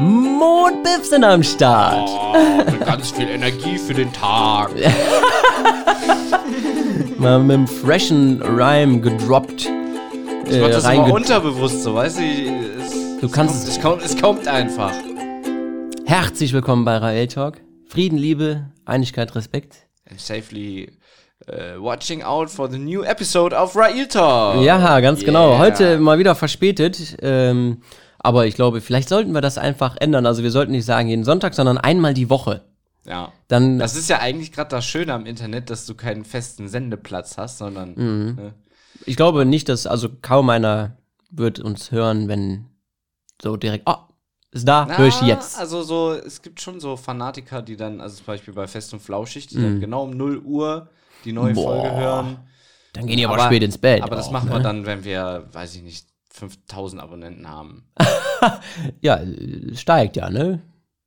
Mondbiff sind am Start. Oh, ganz viel Energie für den Tag. Mal mit einem freshen Rhyme gedroppt. Ich mach das immer unterbewusst so, weißt du? Es, Du kannst es kommt, es kommt einfach. Herzlich willkommen bei Rael Talk. Frieden, Liebe, Einigkeit, Respekt. And safely uh, watching out for the new episode of Rail Talk. Ja, ganz genau. Yeah. Heute mal wieder verspätet. Ähm, aber ich glaube, vielleicht sollten wir das einfach ändern. Also wir sollten nicht sagen jeden Sonntag, sondern einmal die Woche. Ja. Dann Das ist ja eigentlich gerade das Schöne am Internet, dass du keinen festen Sendeplatz hast, sondern Mhm. ne? Ich glaube nicht, dass, also kaum einer wird uns hören, wenn so direkt, oh, ist da, höre ich jetzt. Also so, es gibt schon so Fanatiker, die dann, also zum Beispiel bei Fest und Flauschig, die Mhm. dann genau um 0 Uhr die neue Boah. Folge hören. Dann gehen die aber, spät ins Bett. Aber das auch, machen wir ne? dann, wenn wir, weiß ich nicht, 5000 Abonnenten haben. Ja, steigt ja, ne?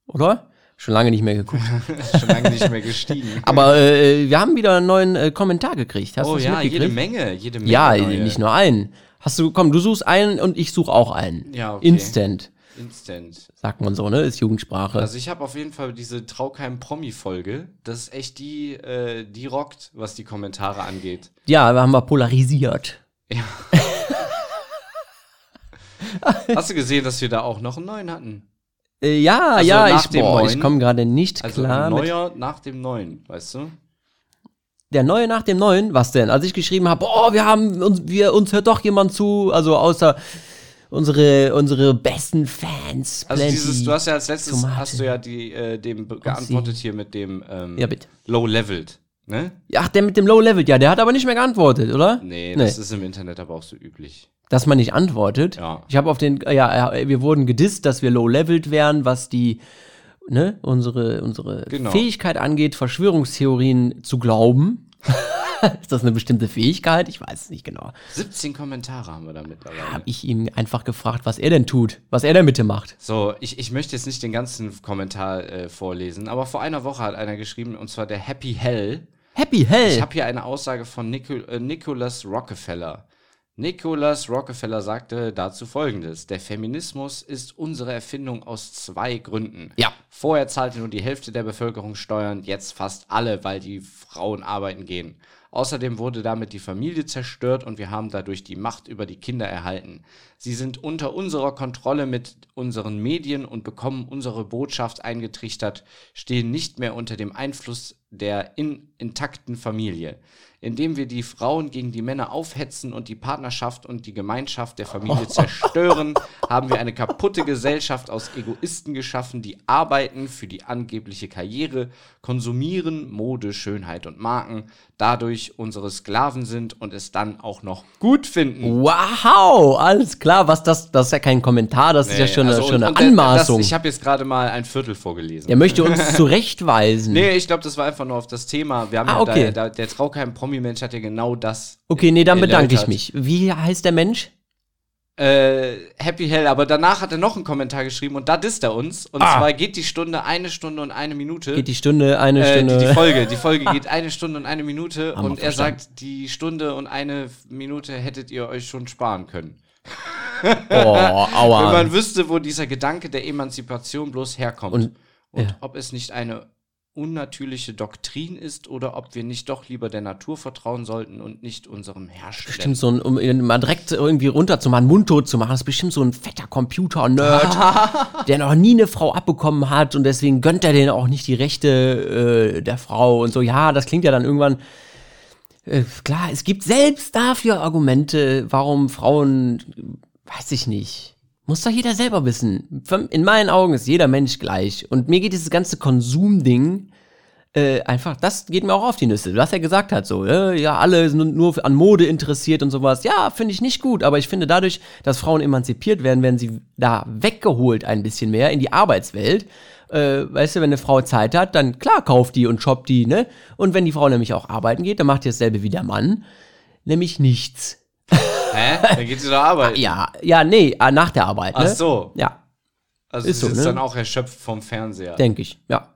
Oder? Schon lange nicht mehr geguckt. Schon lange nicht mehr gestiegen. aber äh, wir haben wieder einen neuen äh, Kommentar gekriegt. Hast oh ja, jede Menge, jede Menge. Ja, neue. nicht nur einen. Hast du, komm, du suchst einen und ich suche auch einen. Ja, okay. Instant, Instant. sagt man so, ne? Ist Jugendsprache. Also ich habe auf jeden Fall diese Traukeim-Promi-Folge. Das ist echt die, äh, die rockt, was die Kommentare angeht. ja, wir haben wir polarisiert. Ja. Hast du gesehen, dass wir da auch noch einen neuen hatten? Äh, ja, Also ja, ich, boah, ich komme gerade nicht Also klar ein mit. neuer nach dem neuen, weißt du? Der neue nach dem neuen, was denn? Als ich geschrieben habe, boah, wir haben uns, wir, uns hört doch jemand zu, also außer unsere, unsere besten Fans. Also Plenty. dieses, du hast ja als letztes, Tomate. hast du ja die, äh, dem geantwortet hier mit dem ähm, Ja, bitte. Low-Leveled, ne? Ach, der mit dem Low Level, ja, der hat aber nicht mehr geantwortet, oder? Nee, Nee. das ist im Internet aber auch so üblich. Dass man nicht antwortet. Ja. Ich habe auf den, äh, ja, äh, wir wurden gedisst, dass wir Low Leveled wären, was die, ne, unsere, unsere Genau. Fähigkeit angeht, Verschwörungstheorien zu glauben. Ist das eine bestimmte Fähigkeit? Ich weiß es nicht genau. 17 Kommentare haben wir da mittlerweile. Habe ich ihn einfach gefragt, was er denn tut, was er denn bitte macht. So, ich, ich möchte jetzt nicht den ganzen Kommentar äh, vorlesen, aber vor einer Woche hat einer geschrieben, und zwar der Happy Hell. Happy Hell. Ich habe hier eine Aussage von Nicol äh, Nicholas Rockefeller. Nicholas Rockefeller sagte dazu folgendes: Der Feminismus ist unsere Erfindung aus zwei Gründen. Ja. Vorher zahlte nur die Hälfte der Bevölkerung Steuern, jetzt fast alle, weil die Frauen arbeiten gehen. Außerdem wurde damit die Familie zerstört und wir haben dadurch die Macht über die Kinder erhalten. Sie sind unter unserer Kontrolle mit unseren Medien und bekommen unsere Botschaft eingetrichtert, stehen nicht mehr unter dem Einfluss der in, intakten Familie. Indem wir die Frauen gegen die Männer aufhetzen und die Partnerschaft und die Gemeinschaft der Familie zerstören, haben wir eine kaputte Gesellschaft aus Egoisten geschaffen, die arbeiten für die angebliche Karriere, konsumieren Mode, Schönheit und Marken, dadurch unsere Sklaven sind und es dann auch noch gut finden. Wow, alles klar, was das, das ist ja kein Kommentar, das ist ja schon, Also, eine, schon und- eine und der- Anmaßung. Das, ich habe jetzt gerade mal ein Viertel vorgelesen. er möchte uns zurechtweisen. Nee, ich glaube, das war einfach nur auf das Thema. Wir haben Ah, ja okay. da, da, der Traukeim-Promi-Mensch hat ja genau das. Okay, nee, dann bedanke ich mich. Wie heißt der Mensch? Äh, Happy Hell, aber danach hat er noch einen Kommentar geschrieben und da disst er uns. Und Ah. zwar geht die Stunde eine Stunde und eine Minute. Geht die Stunde, eine äh, Stunde. die, die Folge, die Folge geht eine Stunde und eine Minute Haben und er verstanden. sagt, die Stunde und eine Minute hättet ihr euch schon sparen können. Oh, Wenn aua. man wüsste, wo dieser Gedanke der Emanzipation bloß herkommt Und- und, ja. ob es nicht eine unnatürliche Doktrin ist oder ob wir nicht doch lieber der Natur vertrauen sollten und nicht unserem Herrschenden. Bestimmt so ein, um ihn mal direkt irgendwie runterzumachen, mundtot zu machen, ist bestimmt so ein fetter Computer-Nerd, der noch nie eine Frau abbekommen hat und deswegen gönnt er denen auch nicht die Rechte äh, der Frau und so. Ja, das klingt ja dann irgendwann. Äh, klar, es gibt selbst dafür Argumente, warum Frauen, weiß ich nicht. Muss doch jeder selber wissen. In meinen Augen ist jeder Mensch gleich. Und mir geht dieses ganze Konsumding äh, einfach, das geht mir auch auf die Nüsse. Was er gesagt hat, so, äh, ja, alle sind nur an Mode interessiert und sowas. Ja, finde ich nicht gut, aber ich finde dadurch, dass Frauen emanzipiert werden, werden sie da weggeholt ein bisschen mehr in die Arbeitswelt. Äh, weißt du, wenn eine Frau Zeit hat, dann klar kauft die und shoppt die, ne? Und wenn die Frau nämlich auch arbeiten geht, dann macht die dasselbe wie der Mann, nämlich nichts. Hä? Dann geht sie doch arbeiten. Ja, ja, nee, ah, nach der Arbeit, ne? Ach so. Ja, Also Ist sie so, ist ne? dann auch erschöpft vom Fernseher. denke ich, ja.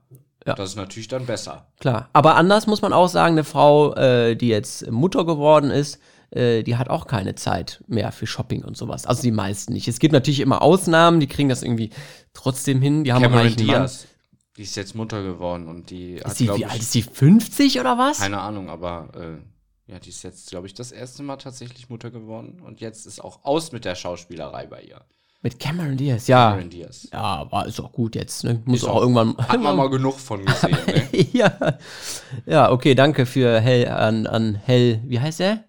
Das ist natürlich dann besser. Klar. Aber anders muss man auch sagen, eine Frau, äh, die jetzt Mutter geworden ist, äh, die hat auch keine Zeit mehr für Shopping und sowas. Also die meisten nicht. Es gibt natürlich immer Ausnahmen, die kriegen das irgendwie trotzdem hin. Die haben Cameron. Diaz. Die ist jetzt Mutter geworden und die hat, Ist die, wie alt ist die? 50 oder was? keine Ahnung, aber äh, ja, die ist jetzt, glaube ich, das erste Mal tatsächlich Mutter geworden und jetzt ist auch aus mit der Schauspielerei bei ihr. Mit Cameron Diaz, ja. Cameron Diaz. Ja, aber ist auch gut jetzt. Ne? Muss auch, auch- irgendwann. Hat man mal genug von gesehen, ne? ja. ja, okay, danke für Hell an, an Hell. Wie heißt er?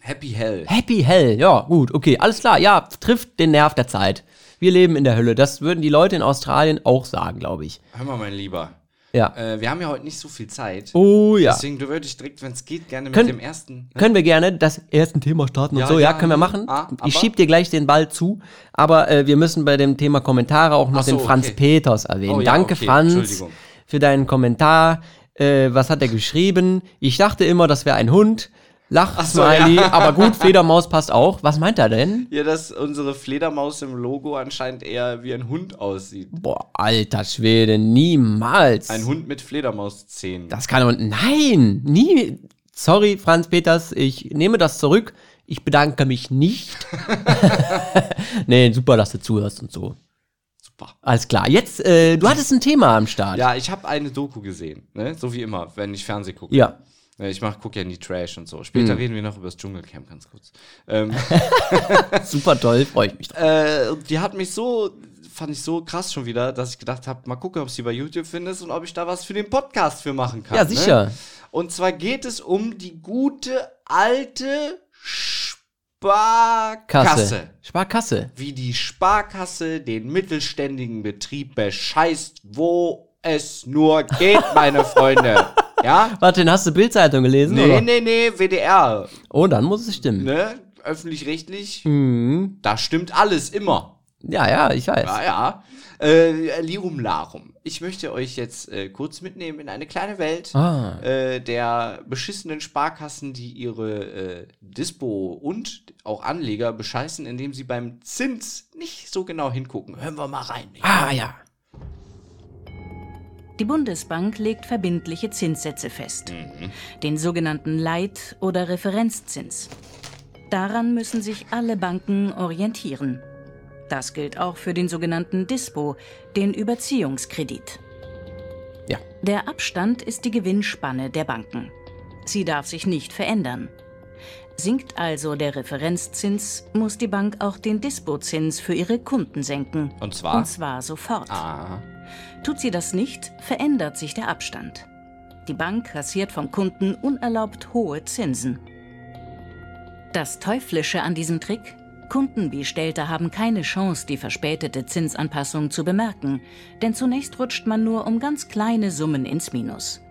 Happy Hell. Happy Hell. Ja, gut, okay, alles klar. Ja, trifft den Nerv der Zeit. Wir leben in der Hölle. Das würden die Leute in Australien auch sagen, glaube ich. Hör mal, mein Lieber. Ja. Äh, wir haben ja heute nicht so viel Zeit. Oh ja. Deswegen du würde ich direkt, wenn es geht, gerne mit Können- dem ersten. Ne? Können wir gerne das erste Thema starten und Ja, so, ja, ja, können wir machen. ah, ich schieb dir gleich den Ball zu, aber äh, wir müssen bei dem Thema Kommentare auch noch so, den Franz okay. Peters erwähnen. Oh ja, Danke, okay, Franz, für deinen Kommentar. Äh, was hat er geschrieben? Ich dachte immer, das wäre ein Hund. Lach, Ach so, Smiley, ja. aber gut, Fledermaus passt auch. Was meint er denn? Ja, dass unsere Fledermaus im Logo anscheinend eher wie ein Hund aussieht. Boah, alter Schwede, niemals. Ein Hund mit Fledermauszähnen. Das kann doch. Nein, nie. Sorry, Franz Peters, ich nehme das zurück. Ich bedanke mich nicht. nee, super, dass du zuhörst und so. Super. Alles klar. Jetzt, äh, du hattest ein Thema am Start. Ja, ich habe eine Doku gesehen, ne? So wie immer, wenn ich Fernsehen gucke. Ja. Äh, Ich mach, gucke ja nie Trash und so. Später reden wir noch über das Dschungelcamp ganz kurz. Ähm, Super toll, freue ich mich drauf. äh, die hat mich so, fand ich so krass schon wieder, dass ich gedacht habe, mal gucken, ob sie bei YouTube findest und ob ich da was für den Podcast für machen kann. Ja, sicher. Ne? Und zwar geht es um die gute alte Sparkasse. Kasse. Sparkasse. Wie die Sparkasse den mittelständigen Betrieb bescheißt, wo es nur geht, meine Freunde. Ja? Warte, den hast du Bildzeitung gelesen? Nee, oder? nee, nee, WDR. Oh, dann muss es stimmen. Ne? Öffentlich-rechtlich. Mhm. Da stimmt alles immer. Ja, ja, ich weiß. Ja, ja. Äh, Lirum Larum. Ich möchte euch jetzt äh, kurz mitnehmen in eine kleine Welt Ah. äh, der beschissenen Sparkassen, die ihre äh, Dispo und auch Anleger bescheißen, indem sie beim Zins nicht so genau hingucken. Hören wir mal rein. Ah, ja. Die Bundesbank legt verbindliche Zinssätze fest, den sogenannten Leit- oder Referenzzins. Daran müssen sich alle Banken orientieren. Das gilt auch für den sogenannten Dispo, den Überziehungskredit. Ja. Der Abstand ist die Gewinnspanne der Banken. Sie darf sich nicht verändern. Sinkt also der Referenzzins, muss die Bank auch den Dispozins für ihre Kunden senken. Und zwar? Und zwar sofort. Ah. Tut sie das nicht, verändert sich der Abstand. Die Bank kassiert vom Kunden unerlaubt hohe Zinsen. Das Teuflische an diesem Trick? Kundenbestellte haben keine Chance, die verspätete Zinsanpassung zu bemerken, denn zunächst rutscht man nur um ganz kleine Summen ins Minus.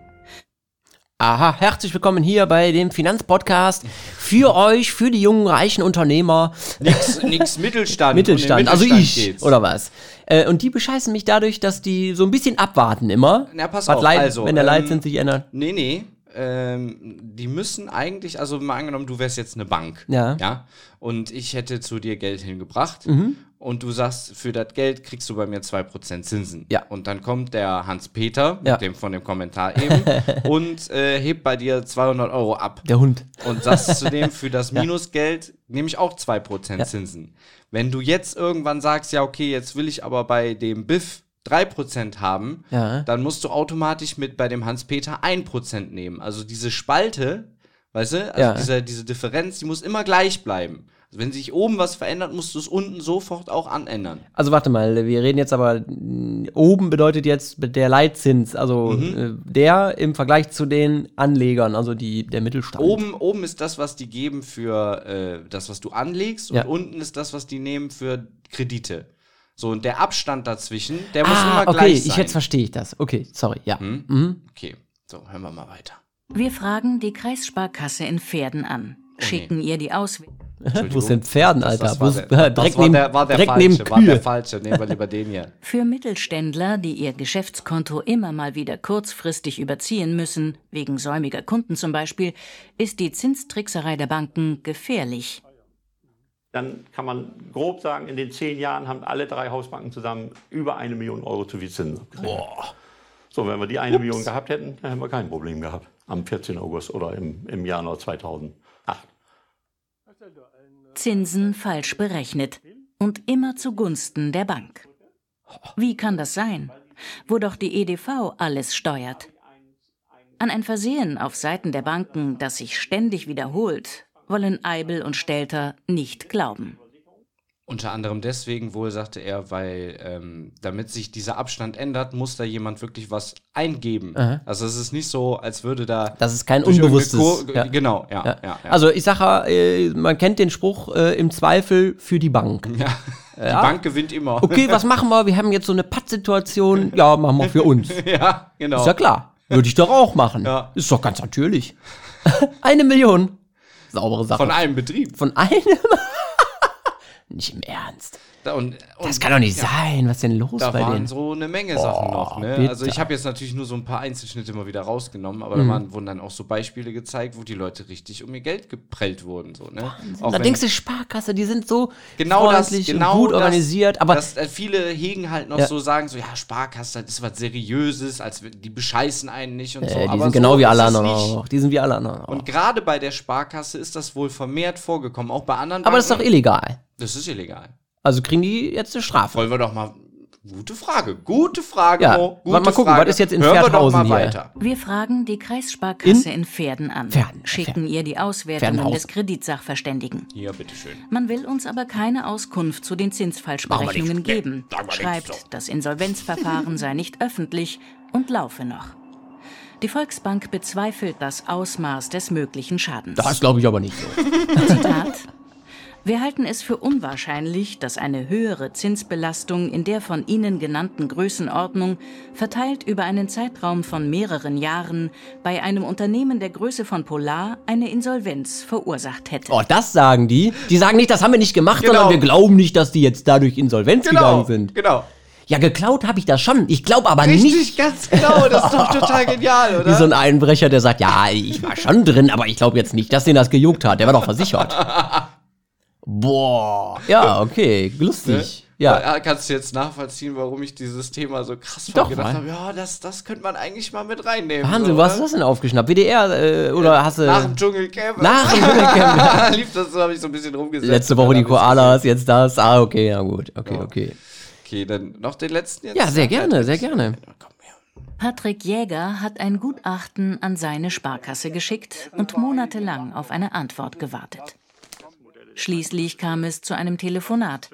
Aha, herzlich willkommen hier bei dem Finanzpodcast für euch, für die jungen, reichen Unternehmer. Nix, nix Mittelstand. Mittelstand, also Mittelstand ich, geht's. oder was? Äh, und die bescheißen mich dadurch, dass die so ein bisschen abwarten immer. Na, pass Was auf, Leid, also, wenn der ähm, Leitzins sich ändert. Nee, nee. Ähm, die müssen eigentlich, also mal angenommen, du wärst jetzt eine Bank. Ja. Ja. Und ich hätte zu dir Geld hingebracht. Mhm. Und du sagst, für das Geld kriegst du bei mir 2% Zinsen. Ja. Und dann kommt der Hans-Peter, mit Ja. dem von dem Kommentar eben, und äh, hebt bei dir 200 Euro ab. Der Hund. Und sagst zudem, für das Minusgeld nehme ich auch 2% Zinsen. Wenn du jetzt irgendwann sagst, ja, okay, jetzt will ich aber bei dem Biff 3% haben, Ja. dann musst du automatisch mit bei dem Hans-Peter 1% nehmen. Also diese Spalte, weißt du, also Ja. diese, diese Differenz, die muss immer gleich bleiben. Wenn sich oben was verändert, musst du es unten sofort auch anändern. Also warte mal, wir reden jetzt aber, oben bedeutet jetzt der Leitzins, also Mhm. äh, der im Vergleich zu den Anlegern, also die, der Mittelstand. Oben, oben ist das, was die geben für äh, das, was du anlegst, und Ja. unten ist das, was die nehmen für Kredite. So, und der Abstand dazwischen, der muss ah, immer okay, gleich sein. ich, jetzt verstehe ich das. Okay, sorry, ja. Hm? Mhm. Okay, so, hören wir mal weiter. Wir fragen die Kreissparkasse in Pferden an, schicken ihr die Auswertung. Wo sind Pferden, Alter? Das, das, war, der, direkt das war, neben, der, war der direkt falsche, neben war der Kühe. falsche. Nehmen wir lieber den hier. Für Mittelständler, die ihr Geschäftskonto immer mal wieder kurzfristig überziehen müssen, wegen säumiger Kunden zum Beispiel, ist die Zinstrickserei der Banken gefährlich. Dann kann man grob sagen, in den zehn Jahren haben alle drei Hausbanken zusammen über eine Million Euro zu viel Zinsen abgerechnet. So, wenn wir die eine Million gehabt hätten, dann hätten wir kein Problem gehabt. Am 14. August oder im, im Januar 2008. Zinsen falsch berechnet und immer zugunsten der Bank. Wie kann das sein, wo doch die EDV alles steuert? An ein Versehen auf Seiten der Banken, das sich ständig wiederholt, wollen Eibel und Stelter nicht glauben. Unter anderem deswegen wohl, sagte er, weil ähm, damit sich dieser Abstand ändert, muss da jemand wirklich was eingeben. Aha. Also es ist nicht so, als würde da. Das ist kein unbewusstes. Kur- ja. Genau, ja, Ja. ja. ja. Also ich sage, äh, man kennt den Spruch äh, im Zweifel für die Bank. ja. Die Bank gewinnt immer. Okay, was machen wir? Wir haben jetzt so eine Pattsituation. Ja, machen wir für uns. ja, genau. Ist ja klar. Würde ich doch auch machen. Ja. Ist doch ganz natürlich. Eine Million. Saubere Sache. Von einem Betrieb. Von einem? Nicht im Ernst. Da- Und, und Das kann doch nicht sein. Was ist denn los Da bei waren denen? so eine Menge Sachen Oh, noch. Ne? Also ich habe jetzt natürlich nur so ein paar Einzelschnitte mal wieder rausgenommen, aber Mhm. da waren, wurden dann auch so Beispiele gezeigt, wo die Leute richtig um ihr Geld geprellt wurden. So, ne? Auch da denkst du, Sparkasse, die sind so genau das, freundlich genau und gut das, organisiert. Aber dass, äh, viele hegen halt noch Ja. so, sagen so, ja, Sparkasse, das ist was Seriöses, als die bescheißen einen nicht und so. äh, die aber sind so genau wie alle anderen auch. Die sind wie alle anderen auch. Und gerade bei der Sparkasse ist das wohl vermehrt vorgekommen, auch bei anderen Aber das ist doch Banken. illegal. Das ist illegal. Also kriegen die jetzt eine Strafe. Wollen wir doch mal. Gute Frage. Gute Frage, Ja, Mo. Gute warte mal gucken, Frage. was ist jetzt in Hören wir Pferdhausen hier? weiter. Wir fragen die Kreissparkasse in, Pferden an, Pferden, schicken Pferden. ihr die Auswertungen Pferdenhaus. des Kreditsachverständigen. Hier, bitteschön. Man will uns aber keine Auskunft zu den wir nicht. geben, Nee, wir schreibt, so. das Insolvenzverfahren sei nicht öffentlich und laufe noch. Die Volksbank bezweifelt das Ausmaß des möglichen Schadens. Das glaube ich aber nicht so. Zitat. Wir halten es für unwahrscheinlich, dass eine höhere Zinsbelastung in der von Ihnen genannten Größenordnung, verteilt über einen Zeitraum von mehreren Jahren, bei einem Unternehmen der Größe von Polar eine Insolvenz verursacht hätte. Oh, das sagen die. Die sagen nicht, das haben wir nicht gemacht, Genau. sondern wir glauben nicht, dass die jetzt dadurch insolvenz gegangen sind. genau. Ja, geklaut habe ich das schon. Ich glaube aber Richtig, nicht. ganz genau. Das ist doch total genial, oder? Wie so ein Einbrecher, der sagt, ja, ich war schon drin, aber ich glaube jetzt nicht, dass den das gejuckt hat. Der war doch versichert. Boah. Ja, okay, lustig. Ja. Da kannst du jetzt nachvollziehen, warum ich dieses Thema so krass Doch, gedacht habe. Ja, das, das könnte man eigentlich mal mit reinnehmen. Wahnsinn, so, wo hast du das denn aufgeschnappt? WDR äh, oder hast du Nach dem Dschungelcamp. nach dem Dschungelcamp? Lief das so, habe ich so ein bisschen rumgesetzt. letzte Woche die Koalas, jetzt das? Ah, okay, na gut. Okay, Ja. okay. Okay, dann noch den letzten jetzt. Ja, sehr gerne, sehr gerne. Komm. Patrick Jäger hat ein Gutachten an seine Sparkasse geschickt und monatelang auf eine Antwort gewartet. Schließlich kam es zu einem Telefonat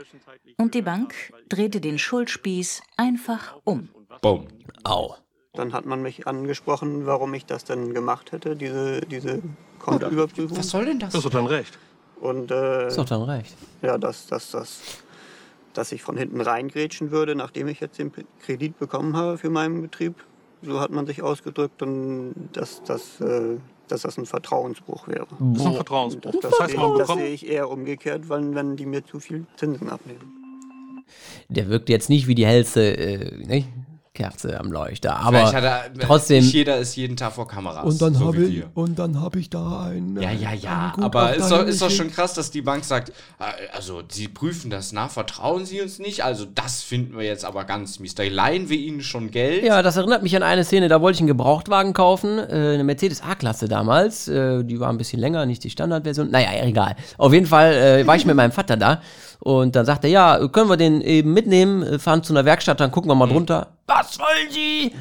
und die Bank drehte den Schuldspieß einfach um. Boom. Au. Dann hat man mich angesprochen, warum ich das denn gemacht hätte, diese, diese Kontoüberprüfung. Was soll denn das? Das ist doch dein Recht. Und äh, Ist doch dann recht. ja, dass, dass, dass, dass ich von hinten reingrätschen würde, nachdem ich jetzt den Kredit bekommen habe für meinen Betrieb. So hat man sich ausgedrückt und dass, dass, äh, dass das ein Vertrauensbruch wäre. Das ist ein Das, Vertrauensbruch. das, Das heißt, sehe, man ich- das sehe ich eher umgekehrt, weil, wenn die mir zu viel Zinsen abnehmen. Der wirkt jetzt nicht wie die hellste äh, ne? Kerze am Leuchter, aber er, trotzdem. Nicht jeder ist jeden Tag vor Kameras. Und dann so habe ich, wir. und dann habe ich da ein. Ja, ja, ja. ein Aber ist doch, ist doch schon krass, dass die Bank sagt, äh, also sie prüfen das nach, vertrauen sie uns nicht. Also das finden wir jetzt aber ganz mies. Da leihen wir ihnen schon Geld. Ja, das erinnert mich an eine Szene, da wollte ich einen Gebrauchtwagen kaufen, äh, eine Mercedes A-Klasse damals, äh, die war ein bisschen länger, nicht die Standardversion, naja, egal. Auf jeden Fall äh, war ich mit meinem Vater da und dann sagte er, ja, können wir den eben mitnehmen, äh, fahren zu einer Werkstatt, dann gucken wir mal drunter. Was wollen Sie?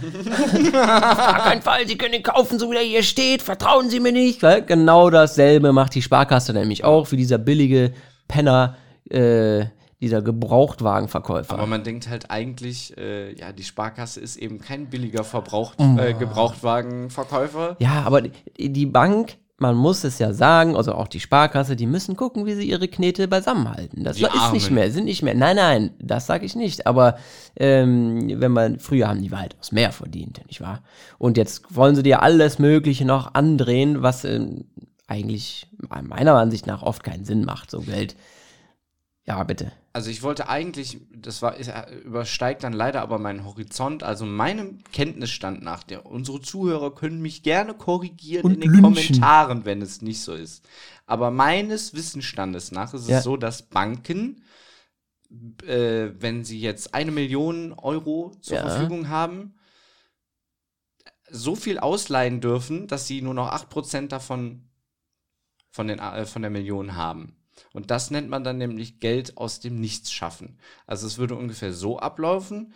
Auf gar keinen Fall, Sie können den kaufen, so wie er hier steht, vertrauen Sie mir nicht. Weil genau dasselbe macht die Sparkasse nämlich auch, wie dieser billige Penner, äh, dieser Gebrauchtwagenverkäufer. Aber man denkt halt eigentlich, äh, ja, die Sparkasse ist eben kein billiger Verbraucht, Oh. äh, Gebrauchtwagenverkäufer. Ja, aber die Bank, man muss es ja sagen, also auch die Sparkasse, die müssen gucken, wie sie ihre Knete beisammenhalten. Das Die ist nicht Armen. mehr, sind nicht mehr. Nein, nein, das sage ich nicht. Aber ähm, wenn man, früher haben die weitaus mehr verdient, nicht wahr? Und jetzt wollen sie dir alles Mögliche noch andrehen, was ähm, eigentlich meiner Ansicht nach oft keinen Sinn macht, so Geld. Ja, bitte. Also ich wollte eigentlich, das war, äh, übersteigt dann leider aber meinen Horizont, also meinem Kenntnisstand nach, der, unsere Zuhörer können mich gerne korrigieren Und in den lynchen. Kommentaren, wenn es nicht so ist. Aber meines Wissensstandes nach ist Ja. es so, dass Banken, äh, wenn sie jetzt eine Million Euro zur Ja. Verfügung haben, so viel ausleihen dürfen, dass sie nur noch 8% davon von, den, äh, von der Million haben. Und das nennt man dann nämlich Geld aus dem Nichts schaffen. Also es würde ungefähr so ablaufen.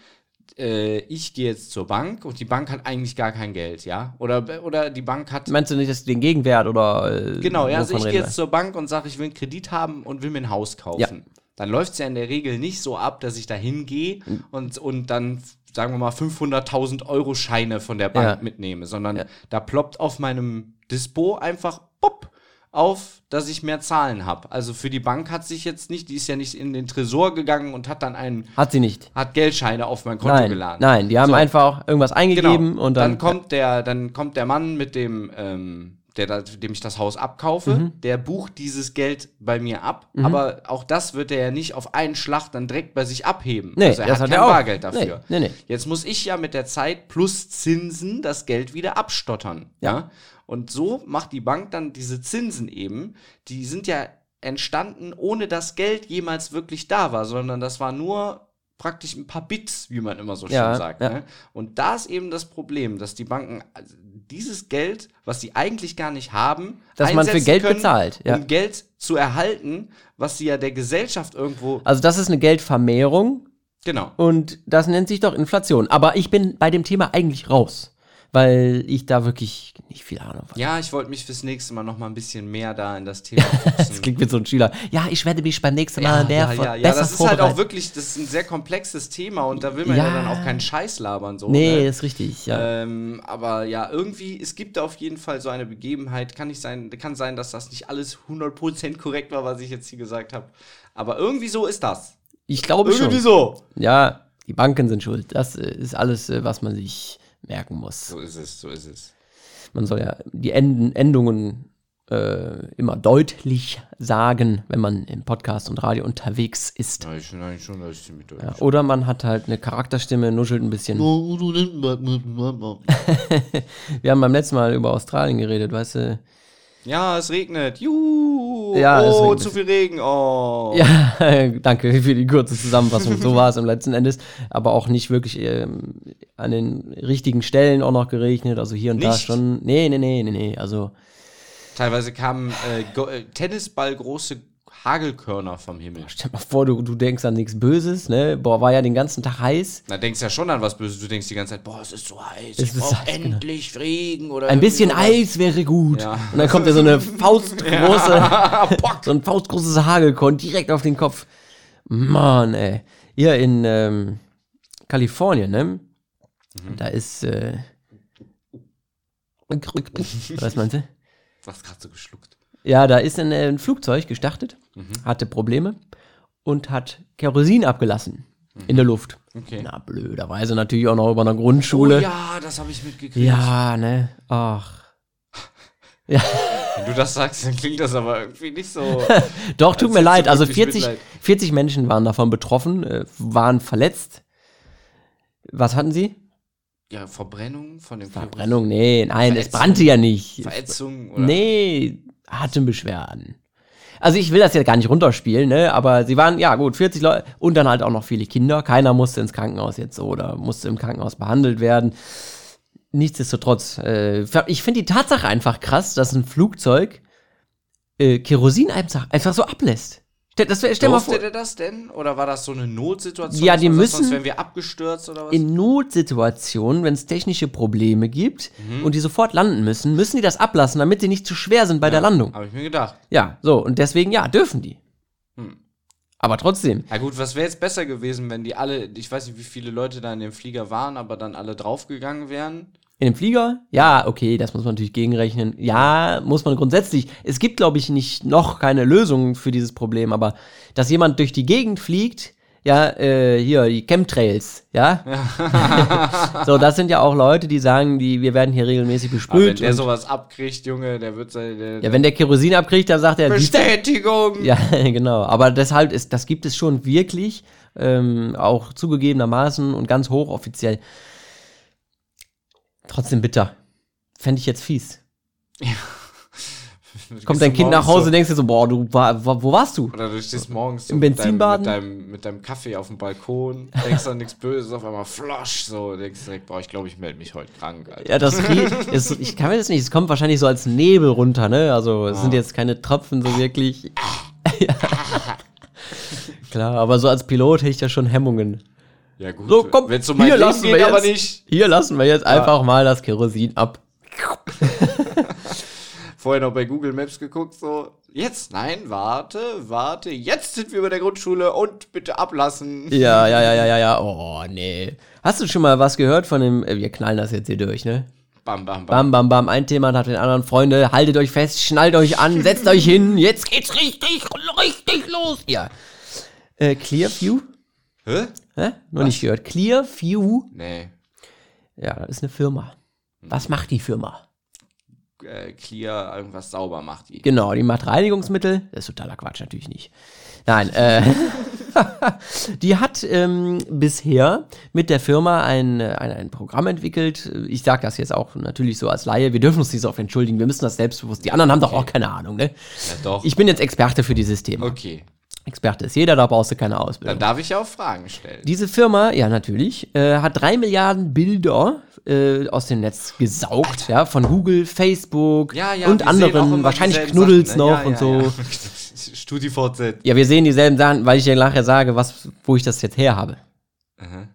Äh, ich gehe jetzt zur Bank und die Bank hat eigentlich gar kein Geld, ja? Oder, oder die Bank hat. Meinst du nicht, dass den Gegenwert oder. Äh, Genau, ja, also ich gehe jetzt zur Bank und sage, ich will einen Kredit haben und will mir ein Haus kaufen. Ja. Dann läuft es ja in der Regel nicht so ab, dass ich da hingehe Mhm. und, und dann, sagen wir mal, 500.000 Euro Scheine von der Bank Ja. mitnehme, sondern Ja. da ploppt auf meinem Dispo einfach pop auf, dass ich mehr Zahlen habe. Also für die Bank hat sich jetzt nicht, die ist ja nicht in den Tresor gegangen und hat dann einen? Hat sie nicht. hat Geldscheine auf mein Konto Nein, geladen. nein, die haben So. einfach irgendwas eingegeben Genau. und dann. kommt der, dann kommt der Mann mit dem, ähm, der, dem ich das Haus abkaufe, Mhm. der bucht dieses Geld bei mir ab, aber auch das wird er ja nicht auf einen Schlag dann direkt bei sich abheben. Nee, also er das hat hat kein er auch. Bargeld dafür. Nee, nee, nee. Jetzt muss ich ja mit der Zeit plus Zinsen das Geld wieder abstottern. Ja. Und so macht die Bank dann diese Zinsen eben, die sind ja entstanden, ohne dass Geld jemals wirklich da war, sondern das war nur praktisch ein paar Bits, wie man immer so schön Ja, sagt. ja. Ne? Und da ist eben das Problem, dass die Banken also dieses Geld, was sie eigentlich gar nicht haben, Dass man für Geld können, bezahlt, ja. um Geld zu erhalten, was sie ja der Gesellschaft irgendwo Also, das ist eine Geldvermehrung genau. und das nennt sich doch Inflation. Aber ich bin bei dem Thema eigentlich raus, weil ich da wirklich nicht viel Ahnung habe. Ja, ich wollte mich fürs nächste Mal noch mal ein bisschen mehr da in das Thema. Das klingt wie so ein Schüler. Ja, ich werde mich beim nächsten Mal ja, mehr ja, ja, ja, besser das ist halt auch wirklich, das ist ein sehr komplexes Thema und da will man ja, Ja. dann auch keinen Scheiß labern so. Nee, ne? ist richtig, ja. Ähm, aber ja, irgendwie, es gibt auf jeden Fall so eine Begebenheit. Kann nicht sein, kann sein, dass das nicht alles 100% korrekt war, was ich jetzt hier gesagt habe. Aber irgendwie so ist das. Ich glaube Irgendwie schon. so. Ja, die Banken sind schuld. Das äh, ist alles, äh, was man sich merken muss. So ist es, so ist es. Man soll ja die Enden, Endungen äh, immer deutlich sagen, wenn man im Podcast und Radio unterwegs ist. Ja, ich finde eigentlich schon, dass ich ziemlich durch. Ja, oder man hat halt eine Charakterstimme, nuschelt ein bisschen. Wir haben beim letzten Mal über Australien geredet, weißt du? Ja, es regnet. Juhu. Ja, es oh, regnet. zu viel Regen. Oh. Ja, danke für die kurze Zusammenfassung. So war es im letzten Endes. Aber auch nicht wirklich ähm, an den richtigen Stellen auch noch geregnet. Also hier und da Nicht? schon. Nee, nee, nee, nee, nee. Also Teilweise kamen äh, äh, Tennisballgroße Hagelkörner vom Himmel. stell dir mal vor, du, du denkst an nichts Böses, ne? Boah, war ja den ganzen Tag heiß. Da denkst du ja schon an was Böses. Du denkst die ganze Zeit, boah, es ist so heiß. Es ich ist heiß, genau. endlich Regen oder Ein bisschen sowas. Eis wäre gut. Ja. Und dann kommt ja so eine faustgroße, so ein faustgroßes Hagelkorn direkt auf den Kopf. Mann, ey. Hier in ähm, Kalifornien, ne? Mhm. Da ist, äh, was meinst du? Du hast gerade so geschluckt. Ja, da ist ein, äh, ein Flugzeug gestartet, Mhm. hatte Probleme und hat Kerosin abgelassen in der Luft. Mhm. Okay. Na, blöderweise natürlich auch noch über einer Grundschule. Oh ja, das habe ich mitgekriegt. ja, ne? Ach. Wenn du das sagst, dann klingt das aber irgendwie nicht so. Doch, tut mir leid. Also wirklich 40, Mitleid. 40 Menschen waren davon betroffen, äh, waren verletzt. Was hatten sie? Ja, Verbrennung von dem Verbrennung? Nee, nein, es Verätzung. brannte ja nicht. Verätzung oder. Nee, Atembeschwerden. Also ich will das jetzt gar nicht runterspielen, ne? Aber sie waren, ja gut, 40 Leute und dann halt auch noch viele Kinder. Keiner musste ins Krankenhaus jetzt so oder musste im Krankenhaus behandelt werden. Nichtsdestotrotz, äh, ich finde die Tatsache einfach krass, dass ein Flugzeug äh, Kerosin einfach, einfach so ablässt. Stell, das, wär- stell mal Durfte der das denn? Oder war das so eine Notsituation? Ja, die sagt, müssen- Sonst wären wir abgestürzt oder was? in Notsituationen, wenn es technische Probleme gibt und die sofort landen müssen, müssen die das ablassen, damit sie nicht zu schwer sind bei der Landung. Habe ich mir gedacht. Ja, so, und deswegen, ja, dürfen die. Hm. Aber trotzdem, Ja gut, was wäre jetzt besser gewesen, wenn die alle, ich weiß nicht, wie viele Leute da in dem Flieger waren, aber dann alle draufgegangen wären? In dem Flieger, ja, okay, das muss man natürlich gegenrechnen. Ja, muss man grundsätzlich. Es gibt, glaube ich, nicht noch keine Lösung für dieses Problem, aber dass jemand durch die Gegend fliegt, ja, äh, hier, die Chemtrails, ja. so, das sind ja auch Leute, die sagen, die, wir werden hier regelmäßig Aber wenn besprüht. der sowas abkriegt, Junge, der wird sein. Der, ja, wenn der Kerosin abkriegt, dann sagt er, Bestätigung! Ja, genau. Aber deshalb ist, das gibt es schon wirklich, ähm, auch zugegebenermaßen und ganz hochoffiziell. Trotzdem bitter. Fände ich jetzt fies. Kommt dein Kind nach Hause, so, denkst du so, boah, du, wo, wo warst du? Oder du stehst morgens so Im mit deinem, Benzinbaden? mit, deinem, mit deinem Kaffee auf dem Balkon, denkst an nichts Böses, auf einmal flosch, so, denkst direkt, boah, ich glaube, ich melde mich heute krank, Alter. Ja, das ist, ich kann mir das nicht, es kommt wahrscheinlich so als Nebel runter, ne? Also, es sind Ah. jetzt keine Tropfen so wirklich. Klar, aber so als Pilot hätte ich ja schon Hemmungen. Ja, gut. So, komm, Wenn es um hier Leben lassen geht, wir aber jetzt- nicht. Hier lassen wir jetzt einfach mal das Kerosin ab. Vorher noch bei Google Maps geguckt, so, jetzt, nein, warte, warte, jetzt sind wir bei der Grundschule und bitte ablassen. Ja, ja, ja, ja, ja, ja. Oh, nee. Hast du schon mal was gehört von dem, äh, wir knallen das jetzt hier durch, ne? Bam, bam, bam. Bam, bam, bam, ein Thema nach den anderen. Freunde, haltet euch fest, schnallt euch an, setzt euch hin, jetzt geht's richtig, richtig los. Ja. Äh, Clearview? Hä? Hä? Noch nicht gehört. Clearview? Nee. Ja, das ist eine Firma. Was macht die Firma? Äh, Clear irgendwas sauber macht die. Genau, die macht Reinigungsmittel. Das ist totaler Quatsch, natürlich nicht. Nein, äh, die hat ähm, bisher mit der Firma ein, ein, ein Programm entwickelt. Ich sage das jetzt auch natürlich so als Laie. Wir dürfen uns nicht so oft entschuldigen. Wir müssen das selbstbewusst. Die anderen haben doch auch keine Ahnung, ne? Ja, doch. Ich bin jetzt Experte für dieses Thema. okay. Experte ist jeder, da brauchst du keine Dann Ausbildung. darf ich ja auch Fragen stellen. Diese Firma, ja natürlich, äh, hat drei Milliarden Bilder äh, aus dem Netz gesaugt, ja, von Google, Facebook ja, ja, und anderen, wahrscheinlich Knuddels Sachen, ne? noch ja, und so. Ja. StudiVZ. Ja, wir sehen dieselben Sachen, weil ich dir nachher sage, was, wo ich das jetzt her habe. Aha.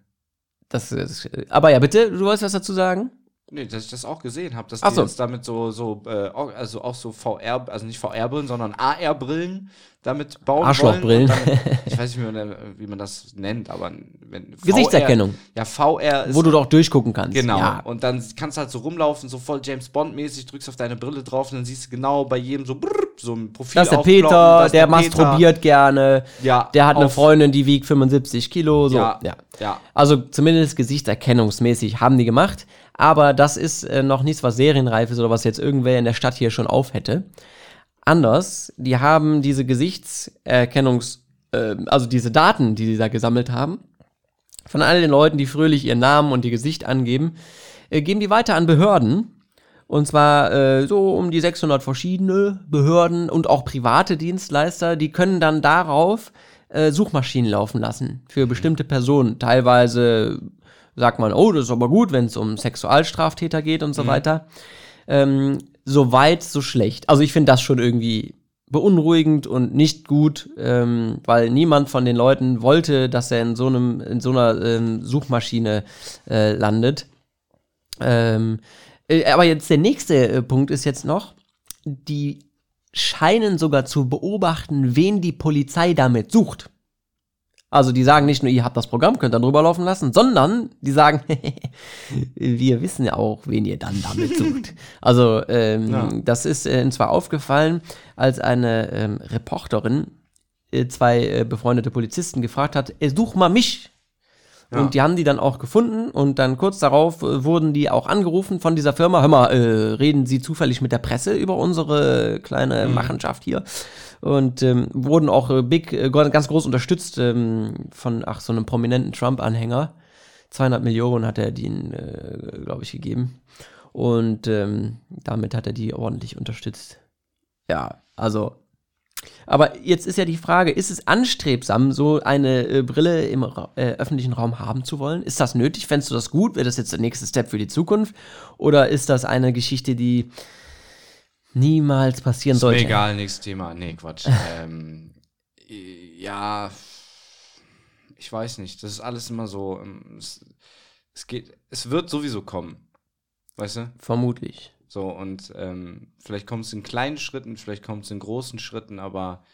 Das, ist- aber ja, bitte, du wolltest was dazu sagen? Nee, dass ich das auch gesehen habe, dass Ach die so. jetzt damit so, so äh, also auch so VR, also nicht VR-Brillen, sondern AR-Brillen damit bauen Arschlochbrillen. wollen. und Dann, ich weiß nicht, wie man, wie man das nennt, aber wenn Gesichtserkennung. VR, ja, VR ist Wo du doch durchgucken kannst. Genau. Ja. Und dann kannst du halt so rumlaufen, so voll James Bond-mäßig, drückst auf deine Brille drauf und dann siehst du genau bei jedem so, brrr, so ein Profil. Das ist der Peter, ist der, Peter. masturbiert gerne. Ja, Der hat eine Freundin, die wiegt 75 Kilo. So. Ja, ja. ja. Also zumindest gesichtserkennungsmäßig haben die gemacht. Aber das ist äh, noch nichts, was serienreif ist oder was jetzt irgendwer in der Stadt hier schon auf hätte. Anders, die haben diese Gesichtserkennungs-, äh, also diese Daten, die sie da gesammelt haben, von all den Leuten, die fröhlich ihren Namen und ihr Gesicht angeben, äh, geben die weiter an Behörden. Und zwar äh, so um die 600 verschiedene Behörden und auch private Dienstleister, die können dann darauf äh, Suchmaschinen laufen lassen für bestimmte Personen. Teilweise sagt man, oh, das ist aber gut, wenn es um Sexualstraftäter geht und so weiter. Ähm, so weit, so schlecht. Also ich finde das schon irgendwie beunruhigend und nicht gut, ähm, weil niemand von den Leuten wollte, dass er in so einem, in so einer ähm, Suchmaschine äh, landet. Ähm, äh, aber jetzt der nächste äh, Punkt ist jetzt noch, die scheinen sogar zu beobachten, wen die Polizei damit sucht. Also die sagen nicht nur, ihr habt das Programm, könnt dann drüber laufen lassen, sondern die sagen, wir wissen ja auch, wen ihr dann damit sucht. Also ähm, Ja. das ist äh, zwar aufgefallen, als eine ähm, Reporterin äh, zwei äh, befreundete Polizisten gefragt hat, äh, such mal mich. Ja. Und die haben die dann auch gefunden und dann kurz darauf äh, wurden die auch angerufen von dieser Firma. Hör mal, äh, reden Sie zufällig mit der Presse über unsere kleine Machenschaft hier? Und ähm, wurden auch äh, big, äh, ganz groß unterstützt ähm, von ach, so einem prominenten Trump-Anhänger. 200 Millionen hat er denen, äh, glaube ich, gegeben. Und ähm, damit hat er die ordentlich unterstützt. Ja, also aber jetzt ist ja die Frage, ist es anstrebsam, so eine äh, Brille im Ra äh, öffentlichen Raum haben zu wollen? Ist das nötig? Fändest du das gut? Wäre das jetzt der nächste Step für die Zukunft? Oder ist das eine Geschichte, die niemals passieren Ist mir sollte? egal, nächstes Thema. Nee, Quatsch. ähm, äh, ja, ich weiß nicht. Das ist alles immer so. ähm, Es, es geht, es wird sowieso kommen. Weißt du? Vermutlich. So, und ähm, vielleicht kommt es in kleinen Schritten, vielleicht kommt es in großen Schritten, aber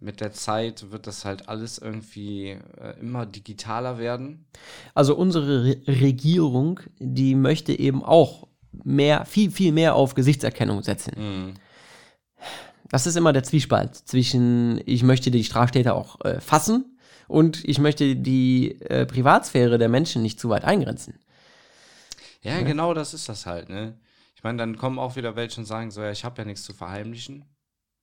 mit der Zeit wird das halt alles irgendwie äh, immer digitaler werden. Also unsere Re Regierung, die möchte eben auch mehr, viel, viel mehr auf Gesichtserkennung setzen. Mhm. Das ist immer der Zwiespalt zwischen, ich möchte die Straftäter auch äh, fassen und ich möchte die äh, Privatsphäre der Menschen nicht zu weit eingrenzen. Ja, genau das ist das halt, ne? Ich meine, dann kommen auch wieder welche und sagen so, ja, ich habe ja nichts zu verheimlichen.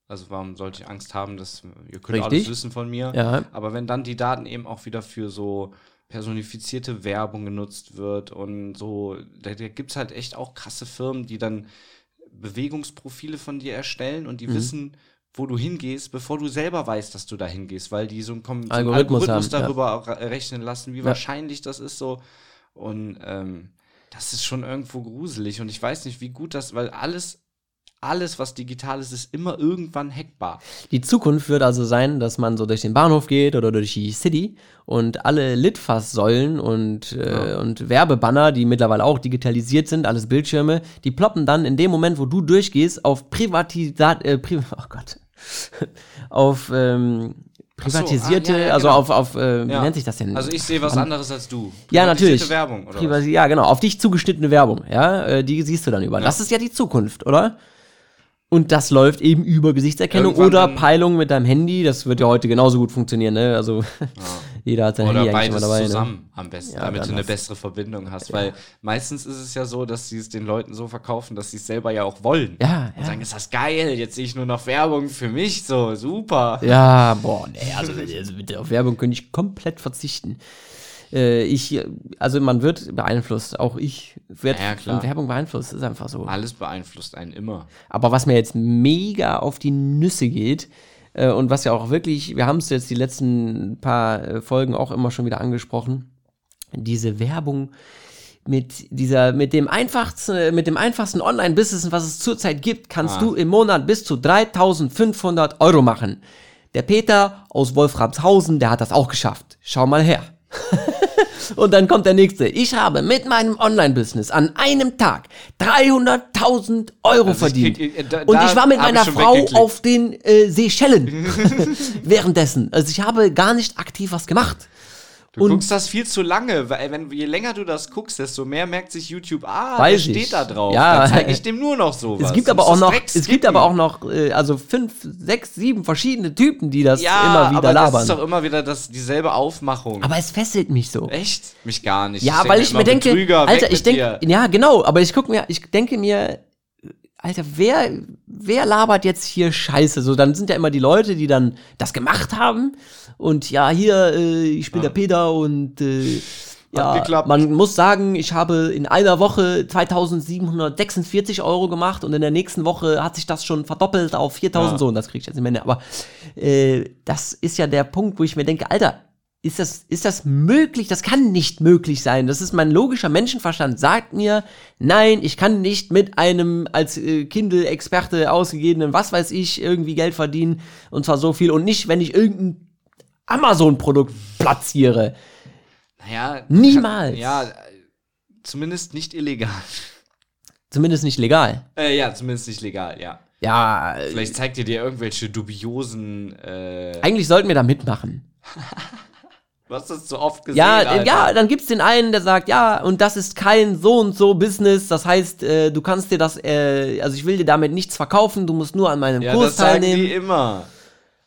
Also warum sollte ich Angst haben, dass ihr könnt alles Richtig. wissen von mir? Ja. Aber wenn dann die Daten eben auch wieder für so personifizierte Werbung genutzt wird und so, da, da gibt es halt echt auch krasse Firmen, die dann Bewegungsprofile von dir erstellen und die Mhm. wissen, wo du hingehst, bevor du selber weißt, dass du da hingehst, weil die so einen, Kom- so einen Algorithmus haben, ja. darüber ra- rechnen lassen, wie Ja. wahrscheinlich das ist so. Und ähm, das ist schon irgendwo gruselig und ich weiß nicht, wie gut das, weil alles, alles, was digital ist, ist immer irgendwann hackbar. Die Zukunft wird also sein, dass man so durch den Bahnhof geht oder durch die City und alle Litfaßsäulen und, äh, und Werbebanner, die mittlerweile auch digitalisiert sind, alles Bildschirme, die ploppen dann in dem Moment, wo du durchgehst, auf Privatisat, äh, Pri oh Gott, auf ähm, privatisierte, ah, ja, ja, also genau. auf, auf äh, wie Ja. nennt sich das denn? Also ich sehe was anderes als du. Ja, natürlich. Werbung, oder? Privati- Ja, genau. Auf dich zugeschnittene Werbung. Ja, äh, die siehst du dann über. Das ist ja die Zukunft, oder? Und das läuft eben über Gesichtserkennung Irgendwann oder Peilung mit deinem Handy. Das wird ja heute genauso gut funktionieren, ne? Also jeder hat sein Oder Handy beides dabei. Ne? zusammen am besten, Ja, damit du eine bessere Verbindung hast. Weil meistens ist es ja so, dass sie es den Leuten so verkaufen, dass sie es selber ja auch wollen. Ja, Und ja. sagen, ist das geil, jetzt sehe ich nur noch Werbung für mich, so super. Ja, boah, nee, also, also bitte, auf Werbung könnte ich komplett verzichten. Äh, ich, also man wird beeinflusst, auch ich werde Ja, von Werbung beeinflusst, ist einfach so. Alles beeinflusst einen immer. Aber was mir jetzt mega auf die Nüsse geht äh, und was ja auch wirklich, wir haben es jetzt die letzten paar äh, Folgen auch immer schon wieder angesprochen, diese Werbung mit dieser, mit dem einfachsten, mit dem einfachsten Online-Business, was es zurzeit gibt, kannst Ah. du im Monat bis zu 3500 Euro machen. Der Peter aus Wolframshausen, der hat das auch geschafft. Schau mal her. Und dann kommt der nächste. Ich habe mit meinem Online-Business an einem Tag 300.000 Euro Also ich verdient. krieg- äh, da- und ich war mit ich meiner Frau auf den äh, Seychellen währenddessen. Also ich habe gar nicht aktiv was gemacht. Du Und- guckst das viel zu lange, weil wenn, je länger du das guckst, desto mehr merkt sich YouTube, ah, Weiß der ich. steht da drauf. Ja. Dann zeige ich dem nur noch sowas. Es gibt aber auch noch, es gibt aber auch noch, äh, also fünf, sechs, sieben verschiedene Typen, die das ja, immer wieder aber labern. das ist doch immer wieder das, dieselbe Aufmachung. aber es fesselt mich so. Echt? Mich gar nicht. Ja, denk weil ich mir denke, Betrüger, Alter, ich denke, ja, genau, aber ich gucke mir, ich denke mir, Alter, wer, wer labert jetzt hier Scheiße? So, dann sind ja immer die Leute, die dann das gemacht haben und ja, hier, äh, ich bin der Peter und äh, ja, man muss sagen, ich habe in einer Woche 2746 Euro gemacht und in der nächsten Woche hat sich das schon verdoppelt auf 4000 Ja. so und das kriege ich jetzt nicht mehr. Aber äh, das ist ja der Punkt, wo ich mir denke, Alter, ist das, ist das möglich? Das kann nicht möglich sein. Das ist mein logischer Menschenverstand. Sagt mir, nein, ich kann nicht mit einem als äh, Kindle-Experte ausgegebenen, was weiß ich, irgendwie Geld verdienen. Und zwar so viel. Und nicht, wenn ich irgendein Amazon-Produkt platziere. Naja, Niemals. Kann, ja, zumindest nicht illegal. Zumindest nicht legal. Äh, ja, zumindest nicht legal, ja. Ja, Vielleicht zeigt ihr dir irgendwelche dubiosen, äh, eigentlich sollten wir da mitmachen. du hast das so oft gesehen, Ja, Alter. ja, dann gibt's den einen, der sagt, ja, und das ist kein so und so Business. Das heißt, äh, du kannst dir das, äh, also ich will dir damit nichts verkaufen, du musst nur an meinem Ja, Kurs das sagen teilnehmen. die immer.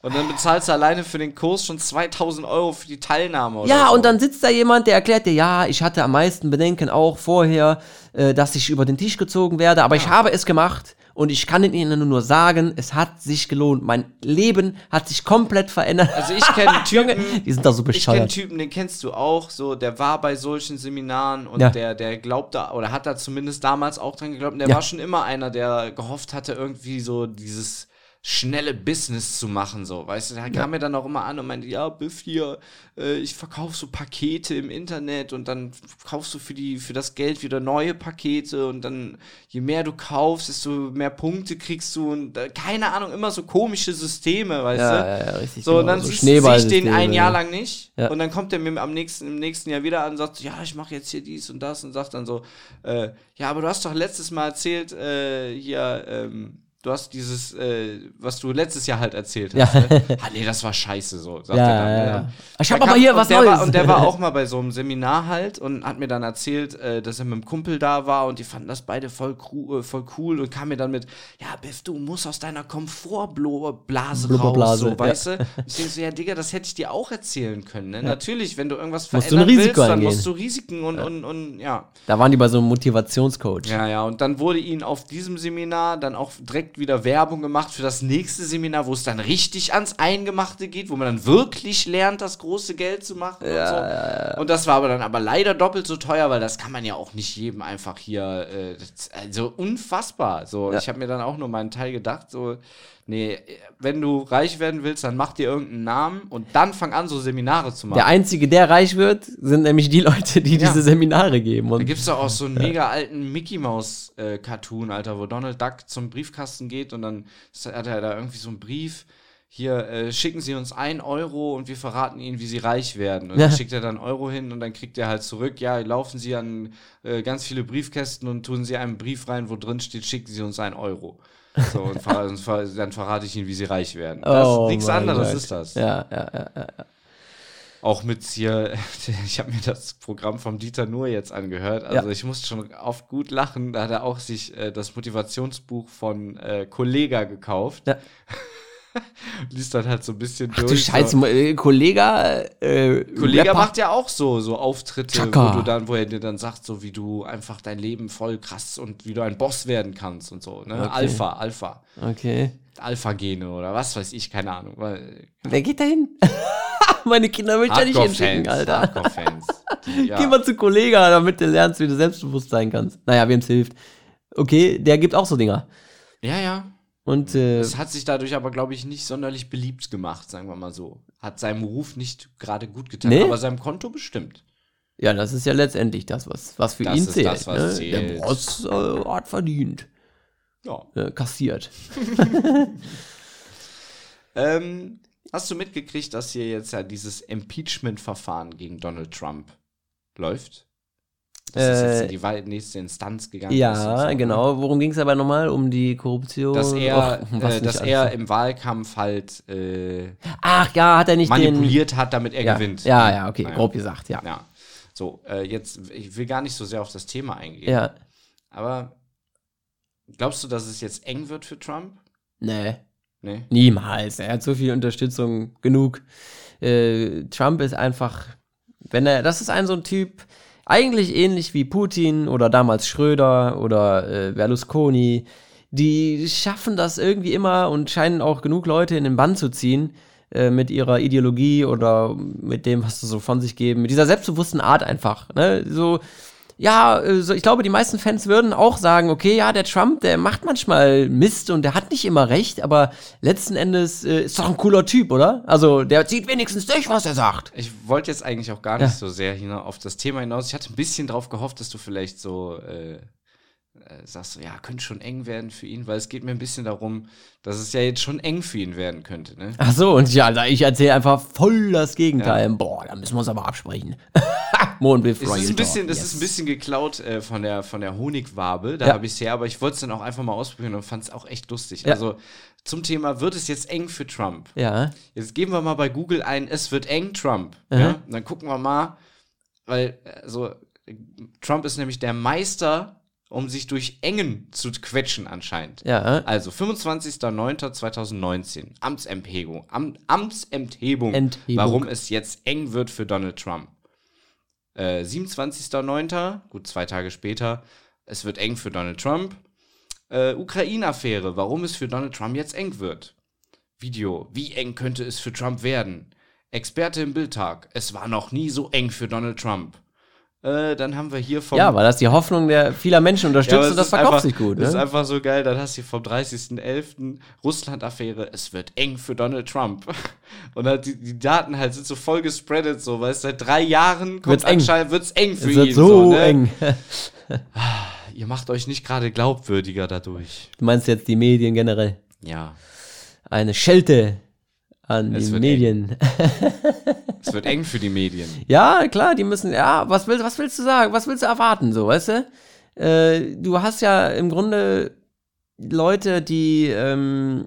Und dann bezahlst du alleine für den Kurs schon 2000 Euro für die Teilnahme oder Ja, so. und dann sitzt da jemand, der erklärt dir, ja, ich hatte am meisten Bedenken auch vorher, äh, dass ich über den Tisch gezogen werde, aber ich habe es gemacht und ich kann Ihnen nur sagen, es hat sich gelohnt. Mein Leben hat sich komplett verändert. Also ich kenne Typen, die sind doch so ich kenne bescheuert. Typen, den kennst du auch, so, der war bei solchen Seminaren und Ja. der, der glaubt da, oder hat da zumindest damals auch dran geglaubt, und der Ja. war schon immer einer, der gehofft hatte, irgendwie so dieses schnelle Business zu machen, so, weißt du, der kam mir dann auch immer an und meinte, ja, Biff hier, äh, ich verkaufe so Pakete im Internet und dann kaufst du für die, für das Geld wieder neue Pakete und dann, je mehr du kaufst, desto mehr Punkte kriegst du und äh, keine Ahnung, immer so komische Systeme, weißt Ja, du? ja, ja, richtig. So, genau, und dann so siehst- ich den ein Jahr ja. lang nicht. Ja. Und dann kommt er mir am nächsten, im nächsten Jahr wieder an und sagt, ja, ich mache jetzt hier dies und das und sagt dann so, äh, ja, aber du hast doch letztes Mal erzählt, äh, hier, ähm, du hast dieses, äh, was du letztes Jahr halt erzählt hast. Ja. Ne? ah, nee, das war scheiße so, sagt Ja, dann. ja, ja. Und Ich hab aber hier was der Neues. War, und der war auch mal bei so einem Seminar halt und hat mir dann erzählt, äh, dass er mit einem Kumpel da war und die fanden das beide voll, äh, voll cool und kam mir dann mit, ja, Biff, du musst aus deiner Komfortblase raus, so, weißt du? Ich denke so, ja, Digga, das hätte ich dir auch erzählen können. Ne? Natürlich, wenn du irgendwas du verändern Risiko willst, dann eingehen. musst du Risiken und, und, und ja. Da waren die bei so einem Motivationscoach. Ja, ja, und dann wurde ihnen auf diesem Seminar dann auch direkt wieder Werbung gemacht für das nächste Seminar, wo es dann richtig ans Eingemachte geht, wo man dann wirklich lernt, das große Geld zu machen und so. Und das war aber dann aber leider doppelt so teuer, weil das kann man ja auch nicht jedem einfach hier, äh, also unfassbar. So, ich habe mir dann auch nur meinen Teil gedacht, so, Nee, wenn du reich werden willst, dann mach dir irgendeinen Namen und dann fang an, so Seminare zu machen. Der Einzige, der reich wird, sind nämlich die Leute, die Ja. diese Seminare geben. Da Und gibt's doch auch so einen mega alten Mickey Mouse äh, Alter, wo Donald Duck zum Briefkasten geht und dann hat er da irgendwie so einen Brief. Hier, äh, schicken Sie uns ein Euro und wir verraten Ihnen, wie Sie reich werden. Und Ja. dann schickt er dann Euro hin und dann kriegt er halt zurück, ja, laufen Sie an äh, ganz viele Briefkästen und tun Sie einen Brief rein, wo drin steht, schicken Sie uns ein Euro. So, und ver und ver dann verrate ich Ihnen, wie Sie reich werden. Das Oh nichts anderes Gott. ist das. Ja, ja, ja, ja. Auch mit hier, ich habe mir das Programm vom Dieter Nuhr jetzt angehört. Also Ja. ich musste schon oft gut lachen. Da hat er auch sich äh, das Motivationsbuch von äh, Kollega gekauft. Ja. Liest dann halt so ein bisschen Ach du durch. Scheiße, So. äh, Kollege, äh, Kollega Rapper. macht ja auch so, so Auftritte, Chaka. wo du dann, wo er dir dann sagt, so wie du einfach dein Leben voll krass und wie du ein Boss werden kannst und so. Ne? Okay. Alpha, Alpha. Okay. Alpha-Gene oder was weiß ich, keine Ahnung. Wer geht da hin? Meine Kinder will ich ja nicht hinschicken, Alter. Hardcore-Fans. Ja. Geh mal zu Kollega, damit du lernst, wie du selbstbewusst sein kannst. Naja, wem's hilft. Okay, der gibt auch so Dinger. ja, ja. Und äh, Es hat sich dadurch aber, glaube ich, nicht sonderlich beliebt gemacht, sagen wir mal so. Hat seinem Ruf nicht gerade gut getan, Nee? aber seinem Konto bestimmt. ja, das ist ja letztendlich das, was, was für Das ihn zählt. das, was ne? Der zählt. Boss äh, hat verdient. Ja. Äh, kassiert. Ähm, hast du mitgekriegt, dass hier jetzt ja dieses Impeachment-Verfahren gegen Donald Trump läuft? Dass das jetzt Äh, in die nächste Instanz gegangen ist. Ja, so, ne? genau. Worum ging es aber nochmal? Um die Korruption? Dass er, Och, äh, dass alles. er im Wahlkampf halt äh, Ach ja, hat er nicht manipuliert hat, damit er den. Ja, gewinnt. ja, ja, okay, Naja. grob gesagt, ja. Ja. So, äh, jetzt, ich will gar nicht so sehr auf das Thema eingehen. Ja, Aber glaubst du, dass es jetzt eng wird für Trump? nee, Nee. niemals. Er hat so viel Unterstützung genug. Äh, Trump ist einfach, wenn er, das ist ein so ein Typ, eigentlich ähnlich wie Putin oder damals Schröder oder äh, Berlusconi. Die schaffen das irgendwie immer und scheinen auch genug Leute in den Bann zu ziehen äh, mit ihrer Ideologie oder mit dem, was sie so von sich geben, mit dieser selbstbewussten Art einfach. Ne? So, ja, äh, so, ich glaube, die meisten Fans würden auch sagen, okay, ja, der Trump, der macht manchmal Mist und der hat nicht immer recht, aber letzten Endes äh, ist doch ein cooler Typ, oder? Also, der zieht wenigstens durch, was er sagt. Ich wollte jetzt eigentlich auch gar nicht Ja. so sehr hina- auf das Thema hinaus. Ich hatte ein bisschen drauf gehofft, dass du vielleicht so äh, äh, sagst, so, ja, könnte schon eng werden für ihn, weil es geht mir ein bisschen darum, dass es ja jetzt schon eng für ihn werden könnte. Ne? Ach so, und ja, ich erzähle einfach voll das Gegenteil. Boah, da müssen wir uns aber absprechen. Mondbiff Es Royal ist ein bisschen, das yes. ist ein bisschen geklaut äh, von, der, von der Honigwabe, da Ja. habe ich es her, aber ich wollte es dann auch einfach mal ausprobieren und fand es auch echt lustig. Ja. Also zum Thema, wird es jetzt eng für Trump? Ja, Jetzt geben wir mal bei Google ein, es wird eng, Trump. Aha. Ja? Und dann gucken wir mal, weil also, Trump ist nämlich der Meister, um sich durch Engen zu quetschen anscheinend. ja. Also 25.09.2019, Amtsenthebung, Am Amtsenthebung, Enthebung. warum es jetzt eng wird für Donald Trump. Äh, 27.09., gut zwei Tage später, es wird eng für Donald Trump. Äh, Ukraine-Affäre, warum es für Donald Trump jetzt eng wird. Video, wie eng könnte es für Trump werden? Experte im Bildtag, es war noch nie so eng für Donald Trump. Äh, dann haben wir hier vom Ja, weil das die Hoffnung der vieler Menschen unterstützt aber und es das verkauft einfach, sich gut. Das ist Ne? einfach so geil. Dann hast du vom 30.11. Russland-Affäre. Es wird eng für Donald Trump. Und halt die, die Daten halt sind so voll gespreadet, so, weil es seit drei Jahren kommt Wird's anscheinend wird's eng für Es wird ihn. so ne? eng. Ihr macht euch nicht gerade glaubwürdiger dadurch. Du meinst jetzt die Medien generell? Ja. Eine Schelte an Es die wird Medien. Es wird eng für die Medien. Ja, klar, die müssen, ja, was willst, was willst du sagen? Was willst du erwarten, so, weißt du? Äh, du hast ja im Grunde Leute, die, ähm,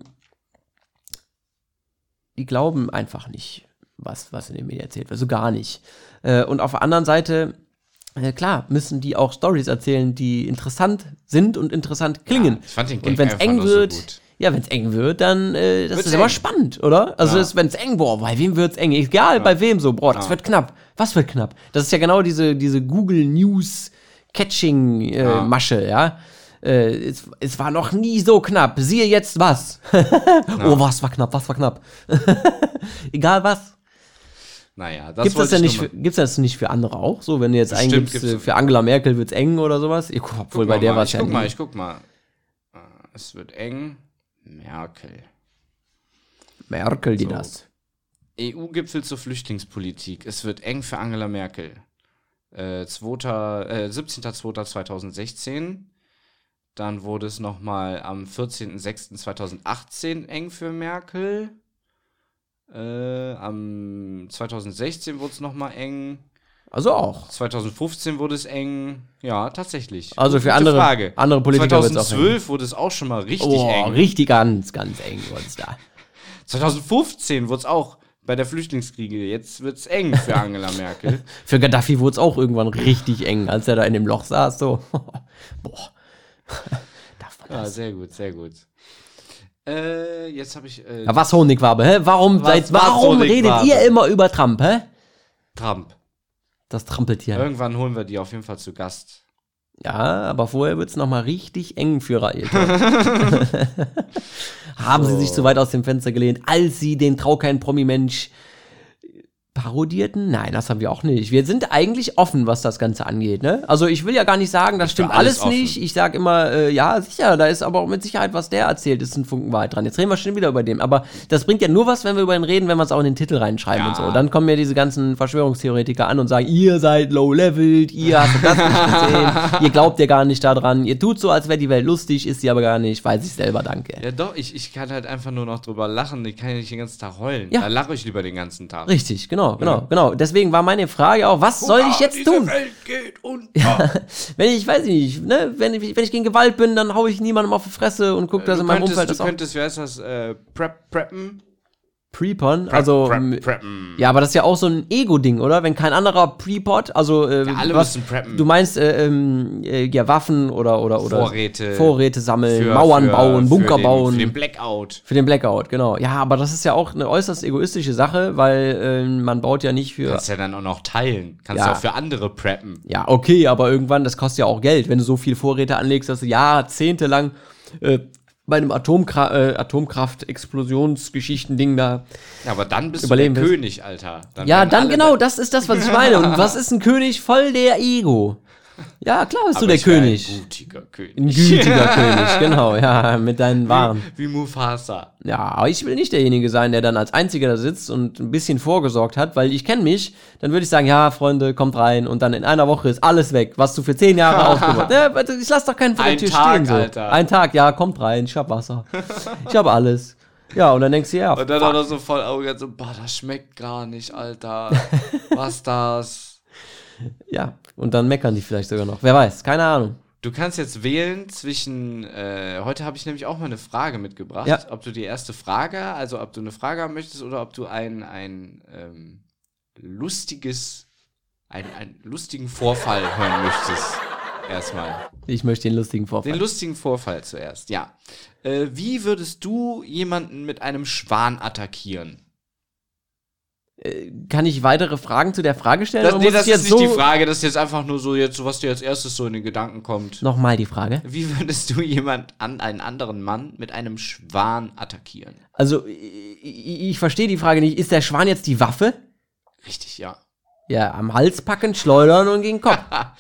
die glauben einfach nicht, was, was in den Medien erzählt wird, so gar nicht. Äh, und auf der anderen Seite, äh, klar, müssen die auch Stories erzählen, die interessant sind und interessant klingen. ich fand den und Gag wenn es eng nur so wird, gut. Ja, wenn es eng wird, dann äh, das Wird's ist immer eng. spannend, oder? Also Ja. wenn es eng, boah, bei wem wird's eng? Egal, bei wem so, boah, das Ja. wird knapp. Was wird knapp? Das ist ja genau diese, diese Google News Catching äh, Ja. Masche, ja. Äh, es, es war noch nie so knapp. Siehe jetzt was. Oh, was war knapp, was war knapp. Egal was. Naja, das Gibt's das denn ich nicht für, gibt's das nicht für andere auch? So, wenn du jetzt Bestimmt eingibst, gibt's äh, für Angela Merkel wird's eng oder sowas? Ich, obwohl Guck bei der war ich ja guck mal, ich guck mal. Äh, Es wird eng. Merkel. Merkel, die So. das. EU-Gipfel zur Flüchtlingspolitik. Es wird eng für Angela Merkel. Äh, 2., äh, 17.02.2016. Dann wurde es nochmal am 14.06.2018 eng für Merkel. Äh, am 2016 wurde es nochmal eng. Also auch. 2015 wurde es eng. Ja, tatsächlich. Also für Gute andere, Frage. andere Politiker wird's auch eng. 2012 wurde es auch schon mal richtig Oh, eng. richtig ganz, ganz eng wird's da. 2015 wurde es auch bei der Flüchtlingskriege. Jetzt wird es eng für Angela Merkel. Für Gaddafi wurde es auch irgendwann richtig eng, als er da in dem Loch saß. So, boah. Darf man Ja, das? sehr gut, sehr gut. Äh, jetzt habe ich äh, Ja, was Honigwabe, hä? Warum, Was- was warum redet ihr immer über Trump, hä? Trump. Das Trampeltier. Irgendwann holen wir die auf jeden Fall zu Gast. Ja, aber vorher wird's noch mal richtig eng für Rael. Haben sie sich zu weit aus dem Fenster gelehnt, als sie den Trau kein Promi-Mensch parodierten? Nein, das haben wir auch nicht. Wir sind eigentlich offen, was das Ganze angeht. Ne? Also ich will ja gar nicht sagen, das stimmt alles alles, nicht. Ich sage immer, äh, ja, sicher, da ist aber auch mit Sicherheit, was der erzählt, ist ein Funken Wahrheit dran. Jetzt reden wir schon wieder über den. Aber das bringt ja nur was, wenn wir über ihn reden, wenn wir es auch in den Titel reinschreiben Ja. und so. Dann kommen ja diese ganzen Verschwörungstheoretiker an und sagen, ihr seid low-leveled, ihr habt das nicht gesehen, ihr glaubt ja gar nicht daran, ihr tut so, als wäre die Welt lustig, ist sie aber gar nicht, weiß ich selber, danke. Ja, doch, ich, ich kann halt einfach nur noch drüber lachen. Ich kann ja nicht den ganzen Tag heulen. Ja. Da lache ich lieber den ganzen Tag. Richtig, genau, genau, genau. Deswegen war meine Frage auch, was soll ich jetzt tun? Wenn ich, weiß ich nicht, ne, wenn ich, wenn ich gegen Gewalt bin, dann hau ich niemandem auf die Fresse und gucke, dass Du in meinem könntest, Umfeld du das auch könntest, wie heißt das, äh, prep, preppen? Prepon, also prep, m- preppen. ja, aber das ist ja auch so ein Ego-Ding, oder? Wenn kein anderer Prepot, also äh, Ja, alle was, müssen preppen. Du meinst äh, ähm, äh, ja Waffen oder oder oder Vorräte. Vorräte sammeln, Für- Mauern für- bauen, Bunker für den, bauen. Für den Blackout. Für den Blackout, genau. Ja, aber das ist ja auch eine äußerst egoistische Sache, weil äh, man baut ja nicht für. Kannst ja dann auch noch teilen. Kannst Ja. ja auch für andere preppen. Ja, okay, aber irgendwann, das kostet ja auch Geld, wenn du so viel Vorräte anlegst, dass du jahrzehntelang äh, bei einem Atomkra äh, Atomkraft-Explosionsgeschichten-Ding da. Ja, aber dann bist Überleben du der. König, Alter. Dann Ja, dann genau, da- das ist das, was ich meine. Und was ist ein König voll der Ego? Ja, klar bist Aber du der ich König. Ein gutiger König. Ein gütiger König, genau, ja, mit deinen Waren. Wie Mufasa. Ja, aber ich will nicht derjenige sein, der dann als Einziger da sitzt und ein bisschen vorgesorgt hat, weil ich kenne mich, dann würde ich sagen, ja, Freunde, kommt rein und dann in einer Woche ist alles weg, was du für zehn Jahre aufgebaut hast. Ja, ich lass doch keinen vor der Tür Tag, stehen. So. Alter. Ein Tag, ja, kommt rein, ich hab Wasser. Ich hab alles. Ja, und dann denkst du, ja, Und dann fuck. auch noch so voll Auge, so, boah, das schmeckt gar nicht, Alter. Was das? Ja, und dann meckern die vielleicht sogar noch. Wer weiß, keine Ahnung. Du kannst jetzt wählen zwischen, äh, heute habe ich nämlich auch mal eine Frage mitgebracht, Ja. ob du die erste Frage, also ob du eine Frage haben möchtest oder ob du ein, ein ähm, lustiges, ein, einen lustigen Vorfall hören möchtest. Erstmal. Ich möchte den lustigen Vorfall. Den lustigen Vorfall zuerst, ja. Äh, wie würdest du jemanden mit einem Schwan attackieren? Kann ich weitere Fragen zu der Frage stellen? Das, nee, das ist nicht die so Frage, das ist jetzt einfach nur so, jetzt, was dir als erstes so in den Gedanken kommt. Nochmal die Frage. Wie würdest du jemand an einen anderen Mann mit einem Schwan attackieren? Also, ich, ich verstehe die Frage nicht. Ist der Schwan jetzt die Waffe? Richtig, ja. Ja, am Hals packen, schleudern und gegen den Kopf.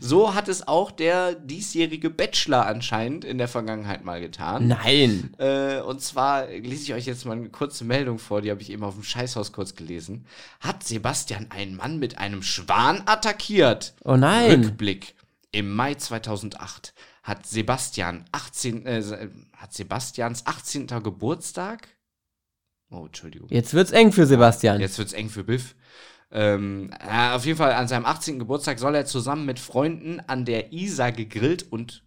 So hat es auch der diesjährige Bachelor anscheinend in der Vergangenheit mal getan. Nein. Äh, und zwar lese ich euch jetzt mal eine kurze Meldung vor, die habe ich eben auf dem Scheißhaus kurz gelesen. Hat Sebastian einen Mann mit einem Schwan attackiert? Oh nein. Rückblick. Im Mai 2008 hat Sebastian 18, äh, hat Sebastians 18. Geburtstag. Oh, Entschuldigung. Jetzt wird's eng für Sebastian. Jetzt wird's eng für Biff. Ähm, ja, auf jeden Fall an seinem 18. Geburtstag soll er zusammen mit Freunden an der Isar gegrillt und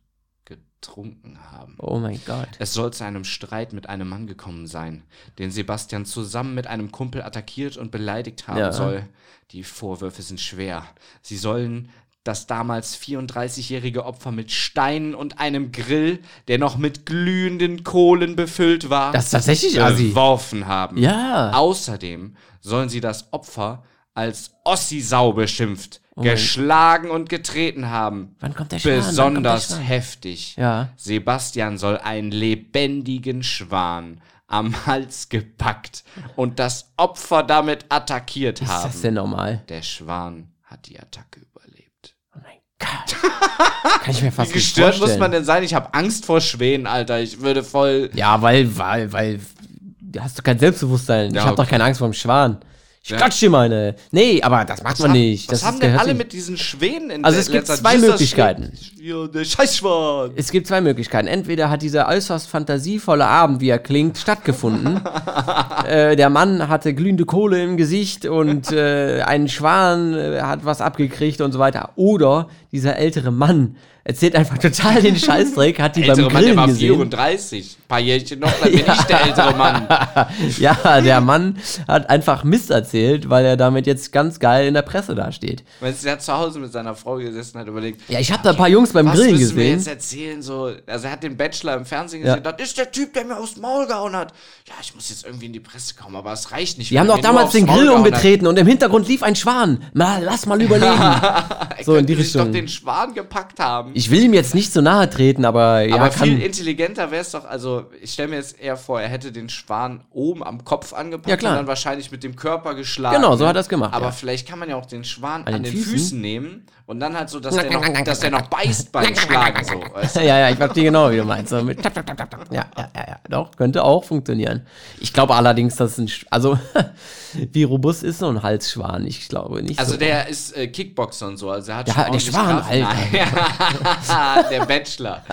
getrunken haben. Oh mein Gott. Es soll zu einem Streit mit einem Mann gekommen sein, den Sebastian zusammen mit einem Kumpel attackiert und beleidigt haben Ja. soll. Die Vorwürfe sind schwer. Sie sollen das damals 34-jährige Opfer mit Steinen und einem Grill, der noch mit glühenden Kohlen befüllt war, Das tatsächlich beworfen haben. Ja. Außerdem sollen sie das Opfer als Ossi-Sau beschimpft, Oh geschlagen und getreten haben. Wann kommt der Schwan? Besonders der Schwan? heftig. Ja. Sebastian soll einen lebendigen Schwan am Hals gepackt und das Opfer damit attackiert Ist haben. das denn normal? Der Schwan hat die Attacke überlebt. Oh mein Gott. Kann ich mir fast Wie gestört muss man denn sein? Ich habe Angst vor Schwänen, Alter. Ich würde voll. Ja, weil, weil, weil hast du kein Selbstbewusstsein. Ja, ich habe doch okay. keine Angst vor dem Schwan. Ich Ja. klatsche dir meine. Nee, aber das macht man nicht. Was das haben denn alle mit diesen Schwänen in Also es gibt zwei dieser Möglichkeiten. Schwän- Ja, der Scheißschwan. Es gibt zwei Möglichkeiten. Entweder hat dieser äußerst fantasievolle Abend, wie er klingt, stattgefunden. äh, der Mann hatte glühende Kohle im Gesicht und äh, ein Schwan äh, hat was abgekriegt und so weiter. Oder dieser ältere Mann erzählt einfach total den Scheißdreck, hat die Ältere beim Mann, der Grillen war gesehen. 34. Ein paar Jährchen noch, dann bin ich der ältere Mann. Ja, der Mann hat einfach Mist erzählt, weil er damit jetzt ganz geil in der Presse dasteht. Der hat zu Hause mit seiner Frau gesessen und hat überlegt, Ja, ich habe da ein paar Jungs beim was Grillen müssen wir gesehen. jetzt erzählen? So, also er hat den Bachelor im Fernsehen Ja. gesehen, das ist der Typ, der mir aufs Maul gehauen hat. Ja, ich muss jetzt irgendwie in die Presse kommen, aber es reicht nicht. Wir haben er doch damals den Grill hat. umgetreten und im Hintergrund lief ein Schwan. Mal, lass mal überlegen. Er So in die Richtung. Den Schwan gepackt haben. Ich will ihm jetzt nicht so nahe treten, aber ja, aber viel intelligenter wäre es doch, also ich stelle mir jetzt eher vor, er hätte den Schwan oben am Kopf angepackt Ja, klar. und dann wahrscheinlich mit dem Körper geschlagen. Genau, so hat er's gemacht, Aber ja. vielleicht kann man ja auch den Schwan An an, den den Füßen? Füßen? nehmen und dann halt so, dass der noch, dass der noch beißt beim Schlagen. So, weißt du? ja, ja, ich verstehe genau, wie du meinst. So mit. Ja, ja, ja, ja, doch, könnte auch funktionieren. Ich glaube allerdings, dass ein, Sch also, wie robust ist so ein Halsschwan? Ich glaube nicht Also so. der ist äh, Kickboxer und so, also er hat Der schon der Schwan, Kraft. Nein. der Bachelor.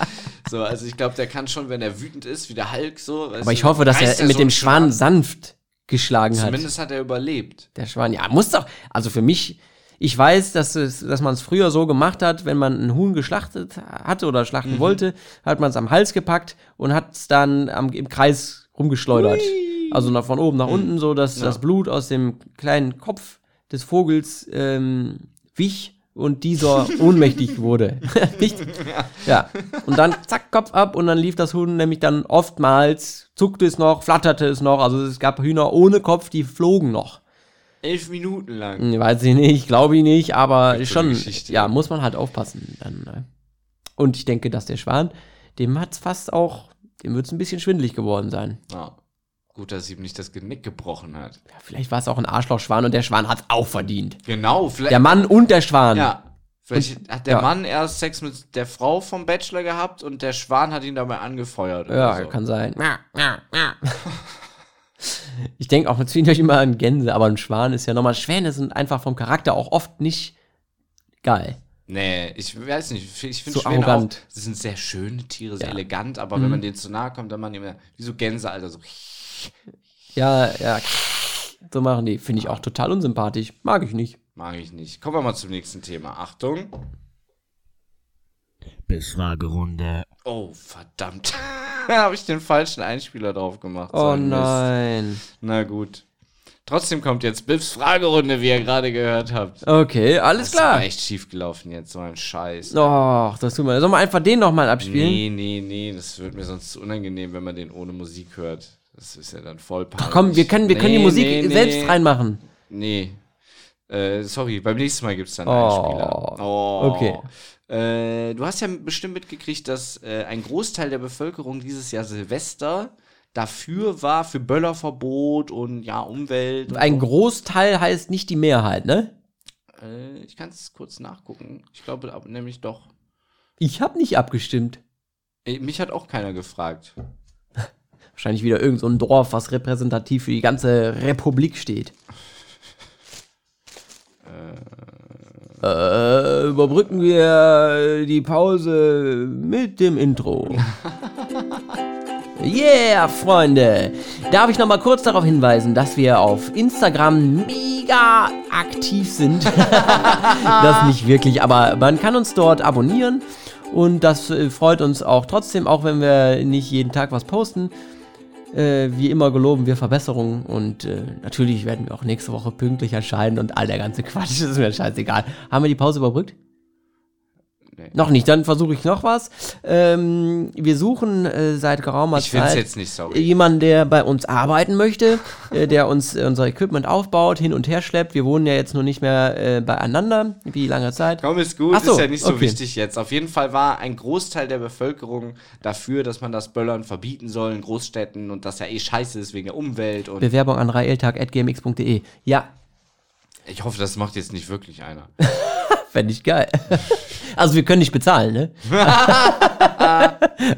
So, also ich glaube, der kann schon, wenn er wütend ist, wie der Hulk so. aber ich hoffe, dass er mit so dem Schwan sanft geschlagen hat. Zumindest hat er überlebt. Der Schwan, ja, muss doch. Also für mich, ich weiß, dass, es, dass man es früher so gemacht hat, wenn man ein Huhn geschlachtet hatte oder schlachten Mhm. wollte, hat man es am Hals gepackt und hat es dann am, im Kreis rumgeschleudert. Also nach, von oben Mhm. nach unten, so dass das Blut aus dem kleinen Kopf des Vogels ähm, wich und dieser ohnmächtig wurde. Nicht? Ja. Und dann zack, Kopf ab und dann lief das Huhn nämlich dann oftmals, zuckte es noch, flatterte es noch. Also es gab Hühner ohne Kopf, die flogen noch. Elf Minuten lang. Hm, Weiß ich nicht, glaube ich nicht, aber Gute schon, Geschichte. ja, muss man halt aufpassen. Dann, ne? Und ich denke, dass der Schwan, dem hat es fast auch, dem wird es ein bisschen schwindelig geworden sein. Ja. Gut, dass ihm nicht das Genick gebrochen hat. Ja, vielleicht war es auch ein Arschlochschwan und der Schwan hat auch verdient. Genau, vielleicht. Der Mann und der Schwan. ja. Vielleicht hat der ja. Mann erst Sex mit der Frau vom Bachelor gehabt und der Schwan hat ihn dabei angefeuert. Ja, so. kann sein. Ich denke auch natürlich immer an Gänse, aber ein Schwan ist ja nochmal. Schwäne sind einfach vom Charakter auch oft nicht geil. Nee, ich weiß nicht. Ich finde Zu Schwäne arrogant. auch, das sind sehr schöne Tiere, sehr Ja. Mhm. elegant, aber wenn man denen zu nahe kommt, dann man immer, wie so Gänse, Alter, so. Ja, ja. So machen die. Finde ich auch total unsympathisch. Mag ich nicht. Mag ich nicht. Kommen wir mal zum nächsten Thema. Achtung. Befragerunde. Oh, verdammt. da habe ich den falschen Einspieler drauf gemacht. So Oh ein Mist. nein. Na gut. Trotzdem kommt jetzt Biffs Fragerunde, wie ihr gerade gehört habt. Okay, alles Das ist klar. aber echt schief gelaufen jetzt, so ein Scheiß. Och, das tut mir. Sollen wir einfach den nochmal abspielen? Nee, nee, nee, das wird mir sonst zu unangenehm, wenn man den ohne Musik hört. Das ist ja dann voll peinlich. Komm, wir können, wir können die Nee, Musik nee, nee. selbst reinmachen. Nee. Äh, sorry, beim nächsten Mal gibt es dann Oh, einen Einspieler. Oh. okay. Äh, du hast ja bestimmt mitgekriegt, dass äh, ein Großteil der Bevölkerung dieses Jahr Silvester dafür war, für Böllerverbot und ja, Umwelt. Und Ein so. Großteil heißt nicht die Mehrheit, ne? Äh, ich kann es kurz nachgucken. Ich glaube nämlich doch. Ich habe nicht abgestimmt. Äh, mich hat auch keiner gefragt. Wahrscheinlich wieder irgend so ein Dorf, was repräsentativ für die ganze Republik steht. Äh, überbrücken wir die Pause mit dem Intro. Yeah, Freunde! Darf ich noch mal kurz darauf hinweisen, dass wir auf Instagram mega aktiv sind. das nicht wirklich, aber man kann uns dort abonnieren und das äh, freut uns auch trotzdem, auch wenn wir nicht jeden Tag was posten. Äh, wie immer geloben wir Verbesserungen und äh, natürlich werden wir auch nächste Woche pünktlich erscheinen und all der ganze Quatsch, ist mir scheißegal. Haben wir die Pause überbrückt? Nee. Noch nicht, dann versuche ich noch was. Ähm, wir suchen äh, seit geraumer Ich Zeit jetzt nicht sorry. jemanden, der bei uns arbeiten möchte, äh, der uns äh, unser Equipment aufbaut, hin und her schleppt. Wir wohnen ja jetzt nur nicht mehr äh, beieinander. Wie lange Zeit? Komm, ist gut, so, ist ja nicht so okay. wichtig jetzt. Auf jeden Fall war ein Großteil der Bevölkerung dafür, dass man das Böllern verbieten soll in Großstädten und das ja eh scheiße ist wegen der Umwelt. Und Bewerbung an raeltag.gmx.de. Ja, ich hoffe, das macht jetzt nicht wirklich einer. fände ich geil. Also wir können nicht bezahlen, ne?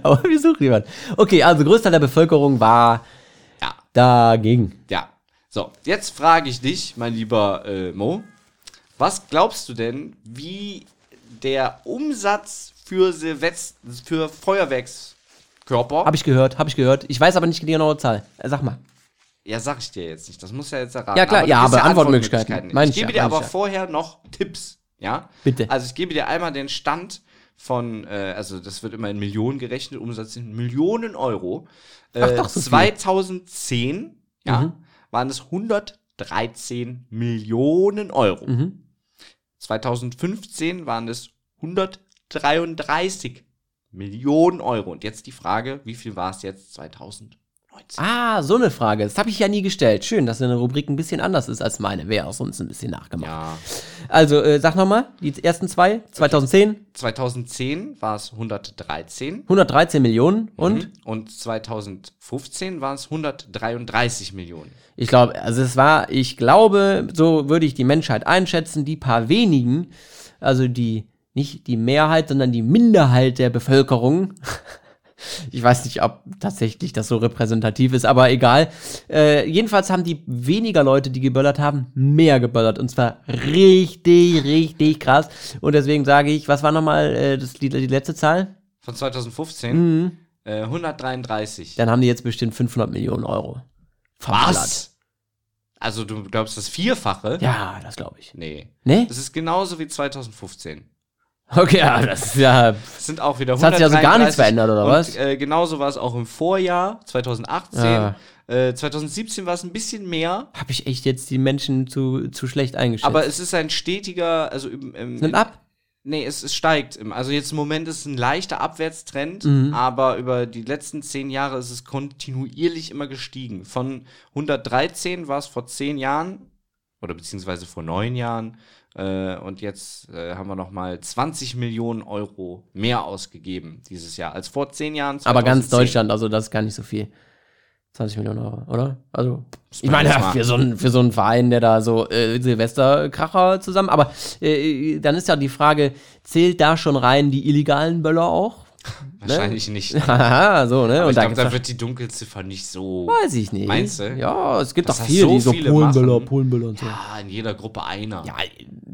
Aber wir suchen jemanden. Okay, also Großteil der Bevölkerung war Ja. Dagegen. Ja. So, jetzt frage ich dich, mein lieber äh, Mo, was glaubst du denn, wie der Umsatz für, Silvest für Feuerwerkskörper. Habe ich gehört, habe ich gehört. Ich weiß aber nicht die genaue Zahl. Sag mal. Ja, sag ich dir jetzt nicht. Das muss ja jetzt erraten. Ja, klar, du ja, aber Antwortmöglichkeiten. Mein Ich ich gebe ja, dir aber ich ja. vorher noch Tipps. Ja? Bitte. Also ich gebe dir einmal den Stand von, äh, also das wird immer in Millionen gerechnet, Umsatz in Millionen Euro. Äh, Ach doch, so viel. 2010 ja, Mhm. waren es 113 Millionen Euro. Mhm. 2015 waren es 133 Millionen Euro. Und jetzt die Frage, wie viel war es jetzt 2019? Ah, so eine Frage. Das habe ich ja nie gestellt. Schön, dass deine Rubrik ein bisschen anders ist als meine. Wäre auch sonst ein bisschen nachgemacht. Ja. Also, äh, sag nochmal, die ersten zwei. 2010, 2010 war es 113 113 Millionen und Mhm. und 2015 waren es 133 Millionen. ich glaube, also es war, ich glaube, so würde ich die Menschheit einschätzen, die paar wenigen, also die, nicht die Mehrheit, sondern die Minderheit der Bevölkerung. Ich weiß nicht, ob tatsächlich das so repräsentativ ist, aber egal. Äh, jedenfalls haben die weniger Leute, die geböllert haben, mehr geböllert. Und zwar richtig, richtig krass. Und deswegen sage ich, was war nochmal äh, das- die, die letzte Zahl? Von 2015 Mhm. äh, 133. Dann haben die jetzt bestimmt 500 Millionen Euro. verballert. Was? Also du glaubst das Vierfache? Ja, das glaube ich. Nee. Ne? Das ist genauso wie 2015. Okay, ja, das ist ja. Es sind auch wieder Das hat sich also gar nichts 133. verändert, oder und, was? Äh, genauso war es auch im Vorjahr, 2018. Ah. Äh, 2017 war es ein bisschen mehr. Habe ich echt jetzt die Menschen zu, zu schlecht eingeschätzt? Aber es ist ein stetiger, also im, im, Nimmt ab? Nee, es, es steigt. Also jetzt im Moment ist es ein leichter Abwärtstrend, Mhm. aber über die letzten zehn Jahre ist es kontinuierlich immer gestiegen. Von 113 war es vor zehn Jahren oder beziehungsweise vor neun Jahren äh, und jetzt äh, haben wir noch mal 20 Millionen Euro mehr ausgegeben dieses Jahr als vor zehn Jahren. Aber ganz 2010. Deutschland, also das ist gar nicht so viel. 20 Millionen Euro, oder? Also, ich meine, für so, einen, für so einen Verein, der da so äh, Silvesterkracher zusammen, aber äh, dann ist ja die Frage, zählt da schon rein die illegalen Böller auch? Wahrscheinlich nicht. Haha, so, ne? Aber Und ich glaube, da wird die Dunkelziffer nicht so. weiß ich nicht. Meinst du? Ja, es gibt Dass doch das viele, so die so Polenböller? Polenböller und so. Ja, in jeder Gruppe einer. Ja,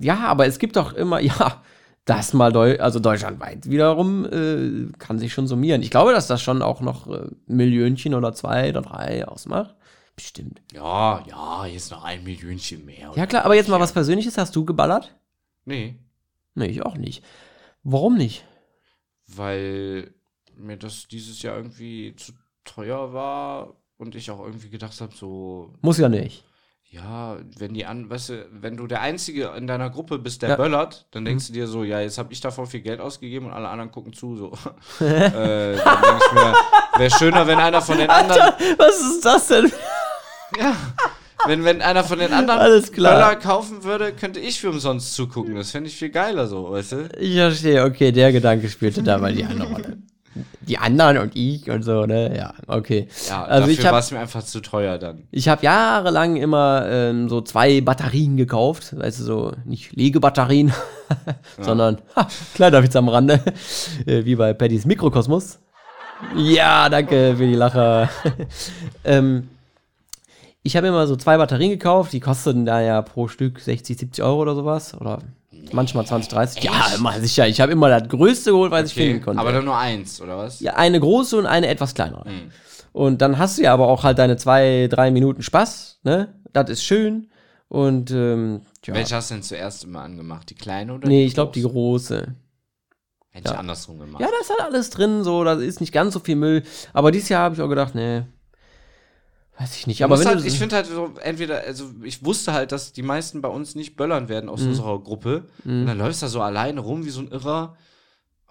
ja, aber es gibt doch immer, ja, das mal, Deu also deutschlandweit wiederum äh, kann sich schon summieren. Ich glaube, dass das schon auch noch äh, Millionchen oder zwei oder drei ausmacht. Bestimmt. Ja, ja, jetzt noch ein Millionchen mehr. Ja, klar, aber jetzt mal was Persönliches. Hast du geballert? Nee, Nee, ich auch nicht. Warum nicht? Weil mir das dieses Jahr irgendwie zu teuer war und ich auch irgendwie gedacht habe, so, Muss ja nicht. ja, wenn die an, weißt du, wenn du der Einzige in deiner Gruppe bist, der Ja. Mhm. böllert, dann denkst du dir so, ja, jetzt habe ich davon viel Geld ausgegeben und alle anderen gucken zu, so. äh, dann denke ich mir, wäre schöner, wenn einer von den anderen, Was ist das denn? ja, wenn, wenn einer von den anderen Alles klar. Böller kaufen würde, könnte ich für umsonst zugucken. Das fände ich viel geiler so, weißt du? Ich verstehe, okay, der Gedanke spielte da mal die andere Rolle. Die anderen und ich und so, ne? Ja, okay. Ja, also ich dafür war habe es mir einfach zu teuer dann. Ich habe jahrelang immer ähm, so zwei Batterien gekauft, weißt du, so nicht Legebatterien, sondern ha, kleiner Witz am Rande, äh, wie bei Paddys Mikrokosmos. Ja, danke für die Lacher. ähm, ich habe immer so zwei Batterien gekauft, die kosteten da ja pro Stück 60, 70 Euro oder sowas. Oder manchmal 20, 30. Ja, immer sicher. Ich habe immer das größte geholt, was ich finden konnte. aber dann nur eins, oder was? Ja, eine große und eine etwas kleinere. Mhm. Und dann hast du ja aber auch halt deine zwei, drei Minuten Spaß, ne? Das ist schön. Und ähm, ja. Welche hast du denn zuerst immer angemacht? Die kleine oder Nee, die ich glaube die große? Hätte ich ja. andersrum gemacht. Ja, da ist halt alles drin, so, da ist nicht ganz so viel Müll. Aber dieses Jahr habe ich auch gedacht, nee. Weiß ich nicht. aber wenn halt, du, ich finde halt so, entweder, also ich wusste halt, dass die meisten bei uns nicht böllern werden Mhm. aus unserer Gruppe. Und dann läufst du da so alleine rum wie so ein Irrer.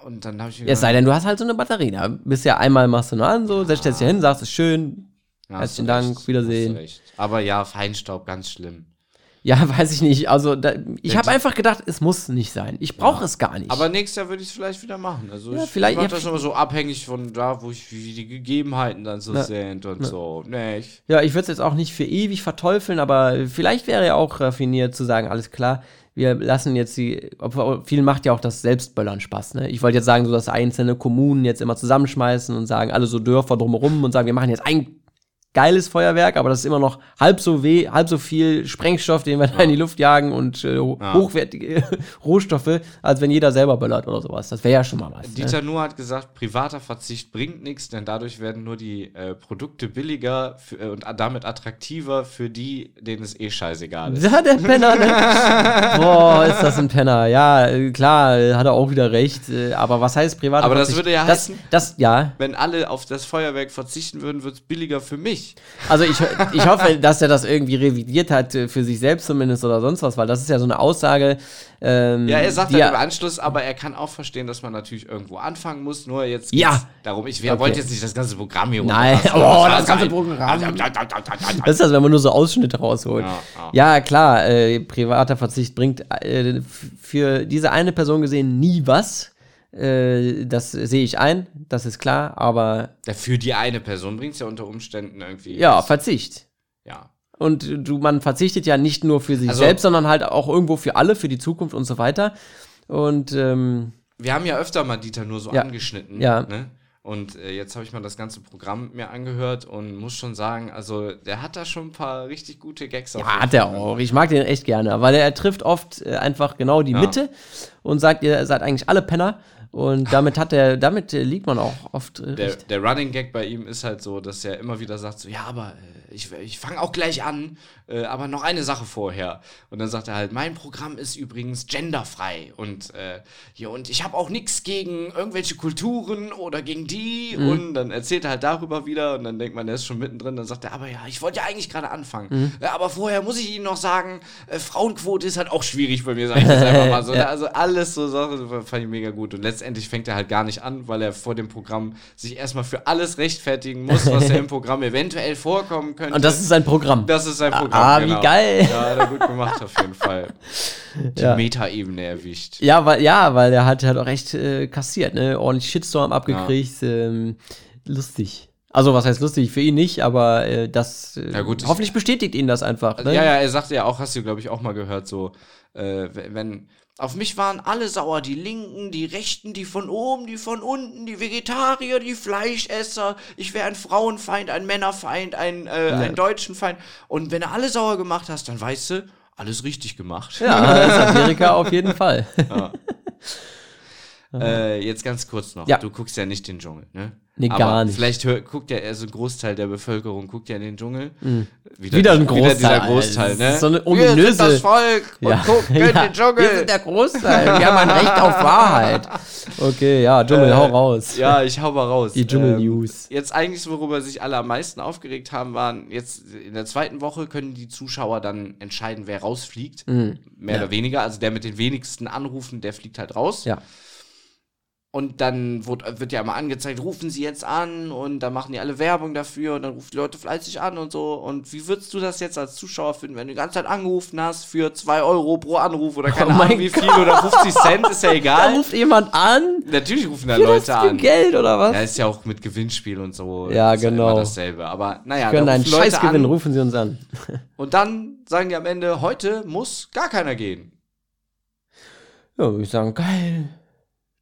Und dann habe ich mir ja, es sei denn, du hast halt so eine Batterie. Da bist ja einmal machst du nur an, so, setzt dich hin, sagst es ist schön. Ja, herzlichen Dank, Wiedersehen. Aber ja, Feinstaub, ganz schlimm. Ja, weiß ich nicht. Also, da, ich habe einfach gedacht, es muss nicht sein. Ich brauche es gar nicht. Aber nächstes Jahr würde ich es vielleicht wieder machen. Also Ja, ich, vielleicht- ich mache das immer so abhängig von da, wo ich, wie die Gegebenheiten dann so Ja. sind und so. Nee, ich, Ja, ich würde es jetzt auch nicht für ewig verteufeln, aber vielleicht wäre ja auch raffiniert zu sagen, alles klar, wir lassen jetzt die, vielen macht ja auch das Selbstböllern Spaß, ne? Ich wollte jetzt sagen, so dass einzelne Kommunen jetzt immer zusammenschmeißen und sagen, alle so Dörfer drumherum und sagen, wir machen jetzt ein geiles Feuerwerk, aber das ist immer noch halb so weh, halb so viel Sprengstoff, den wir da in die Luft jagen und äh, hochwertige Rohstoffe, als wenn jeder selber böllert oder sowas. Das wäre ja schon mal was. Ne? Dieter Nuhr hat gesagt, privater Verzicht bringt nichts, denn dadurch werden nur die äh, Produkte billiger für, äh, und damit attraktiver für die, denen es eh scheißegal ist. Ja, der Penner, ne? Boah, ist das ein Penner. Ja, äh, klar, hat er auch wieder recht. äh, Aber was heißt privater Aber das Verzicht? würde ja das, heißen- Das, ja, Wenn alle auf das Feuerwerk verzichten würden, wird es billiger für mich. Also ich, ich hoffe, dass er das irgendwie revidiert hat, äh, für sich selbst zumindest oder sonst was, weil das ist ja so eine Aussage. Ähm, Ja, er sagt dann im ja, Anschluss, aber er kann auch verstehen, dass man natürlich irgendwo anfangen muss. Nur jetzt Ja. geht's darum, ich Okay. wollte jetzt nicht das ganze Programm hier Nein. Oh, Das das ganze war- Programm. Programm. das ist das, wenn man nur so Ausschnitte rausholt. Ja, Ja, klar, äh, privater Verzicht bringt äh, für diese eine Person gesehen nie was. Äh, das sehe ich ein, das ist klar, aber für die eine Person bringt es ja unter Umständen irgendwie. ja, Verzicht. ja. Und du, man verzichtet ja nicht nur für sich Also- selbst, sondern halt auch irgendwo für alle, für die Zukunft und so weiter. Und ähm, Wir haben ja öfter mal Dieter nur so Ja. angeschnitten. Ja. Ne? Und äh, jetzt habe ich mal das ganze Programm mir angehört und muss schon sagen, also der hat da schon ein paar richtig gute Gags auf Ja, hat er Fall. auch. Ich mag den echt gerne, weil er trifft oft äh, einfach genau die Ja. Mitte und sagt, ihr seid eigentlich alle Penner. Und damit hat er, damit äh, liegt man auch oft äh, Der, der Running Gag bei ihm ist halt so, dass er immer wieder sagt so, ja, aber äh, ich, ich fange auch gleich an, aber noch eine Sache vorher. Und dann sagt er halt, mein Programm ist übrigens genderfrei und äh, ja, und ich habe auch nichts gegen irgendwelche Kulturen oder gegen die Mhm. und dann erzählt er halt darüber wieder und dann denkt man, der ist schon mittendrin, dann sagt er, aber ja, ich wollte ja eigentlich gerade anfangen. Mhm. Ja, aber vorher muss ich Ihnen noch sagen, äh, Frauenquote ist halt auch schwierig bei mir, sag ich jetzt einfach mal so. Ja. Also alles so Sachen fand ich mega gut und letztendlich fängt er halt gar nicht an, weil er vor dem Programm sich erstmal für alles rechtfertigen muss, was er im Programm eventuell vorkommen könnte. Und das ist sein Programm. Das ist sein Programm. Ah, wie genau. geil. Ja, hat er gut gemacht auf jeden Fall. Die Ja. Metaebene erwischt. Ja, weil, ja, weil er hat halt auch echt äh, kassiert, ne? Ordentlich Shitstorm abgekriegt. Ähm, lustig. Also, was heißt lustig? Für ihn nicht, aber äh, das äh, Ja, gut, ich- hoffentlich bestätigt ihn das einfach. Ne? Ja, ja, er sagte ja auch, hast du, glaube ich, auch mal gehört, so, äh, wenn. Auf mich waren alle sauer, die Linken, die Rechten, die von oben, die von unten, die Vegetarier, die Fleischesser. Ich wäre ein Frauenfeind, ein Männerfeind, ein, äh, ein deutschen Feind. Und wenn du alle sauer gemacht hast, dann weißt du, alles richtig gemacht. Ja, Satiriker auf jeden Fall. Äh, jetzt ganz kurz noch. Ja. Du guckst ja nicht den Dschungel, ne? Nee, Aber gar nicht. Vielleicht hör, guckt ja, also ein Großteil der Bevölkerung guckt ja in den Dschungel. Wieder ein Großteil. dieser Großteil, ne? so eine Wir ominöse- sind das Volk und gucken in den Dschungel. Wir sind der Großteil. Wir haben ein Recht auf Wahrheit. Okay, ja, Dschungel, hau raus. Äh, Ja, ich hau mal raus. Die Dschungel-News. Ähm, jetzt eigentlich, worüber sich alle am meisten aufgeregt haben, waren, jetzt in der zweiten Woche können die Zuschauer dann entscheiden, wer rausfliegt. Mhm. Mehr oder weniger. Also der mit den wenigsten Anrufen, der fliegt halt raus. Ja. Und dann wird, wird ja immer angezeigt, rufen Sie jetzt an und dann machen die alle Werbung dafür und dann rufen die Leute fleißig an und so. Und wie würdest du das jetzt als Zuschauer finden, wenn du die ganze Zeit angerufen hast für 2 Euro pro Anruf oder keine Oh Ahnung wie viel oder 50 Cent, ist ja Da egal. ruft jemand an. Natürlich rufen da Für das Leute viel an. Geld oder was? Ja, ist ja auch mit Gewinnspiel und so. Ja, ist genau. immer dasselbe. Aber naja, können da einen Scheiß gewinnen, rufen Sie uns an. und dann sagen die am Ende, heute muss gar keiner gehen. Ja, würde ich sagen, geil.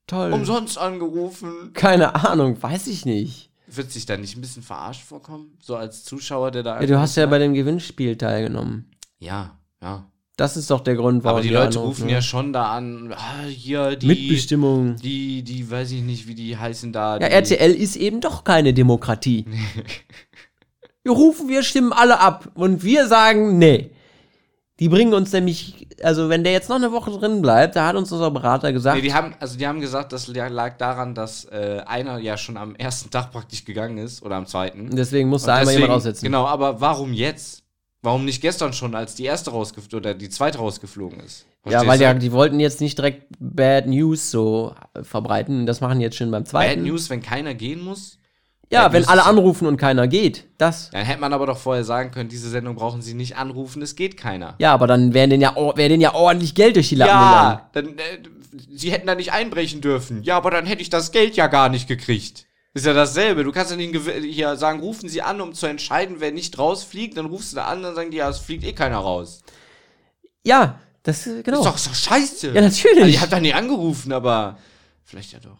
Toll. Umsonst angerufen. Keine Ahnung, weiß ich nicht. Wird sich da nicht ein bisschen verarscht vorkommen? So als Zuschauer, der da. Ja, du hast ja bei dem Gewinnspiel teilgenommen. Ja, ja. Das ist doch der Grund, warum Aber die wir Leute rufen ne? ja schon da an, ah, hier die. Mitbestimmung. Die, die, weiß ich nicht, wie die heißen da. Ja, die, RTL ist eben doch keine Demokratie. wir rufen, wir stimmen alle ab und wir sagen, nee. Die bringen uns nämlich, also wenn der jetzt noch eine Woche drin bleibt, da hat uns unser Berater gesagt, Nee, die haben, also die haben gesagt, das lag daran, dass äh, einer ja schon am ersten Tag praktisch gegangen ist oder am zweiten. deswegen musste Und einmal deswegen- jemand aussetzen. Genau, aber warum jetzt? Warum nicht gestern schon, als die erste rausgeflogen oder die zweite rausgeflogen ist? Ja, Verstehst weil du? ja, die wollten jetzt nicht direkt Bad News so verbreiten. Das machen die jetzt schon beim Bad zweiten. News, wenn keiner gehen muss? Ja, Bad wenn alle ist- anrufen und keiner geht. Das. Dann hätte man aber doch vorher sagen können, diese Sendung brauchen sie nicht anrufen, es geht keiner. Ja, aber dann wären denen ja, wäre denen ja ordentlich Geld durch die Lappen gegangen. Ja, dann, äh, sie hätten da nicht einbrechen dürfen. Ja, aber dann hätte ich das Geld ja gar nicht gekriegt. Ist ja dasselbe. Du kannst ja nicht hier sagen, rufen sie an, um zu entscheiden, wer nicht rausfliegt. Dann rufst du da an, dann sagen die, ja, es fliegt eh keiner raus. Ja, das äh, genau. Ist doch so scheiße. Ja, natürlich. Also, ich hab da nie angerufen, aber vielleicht ja doch.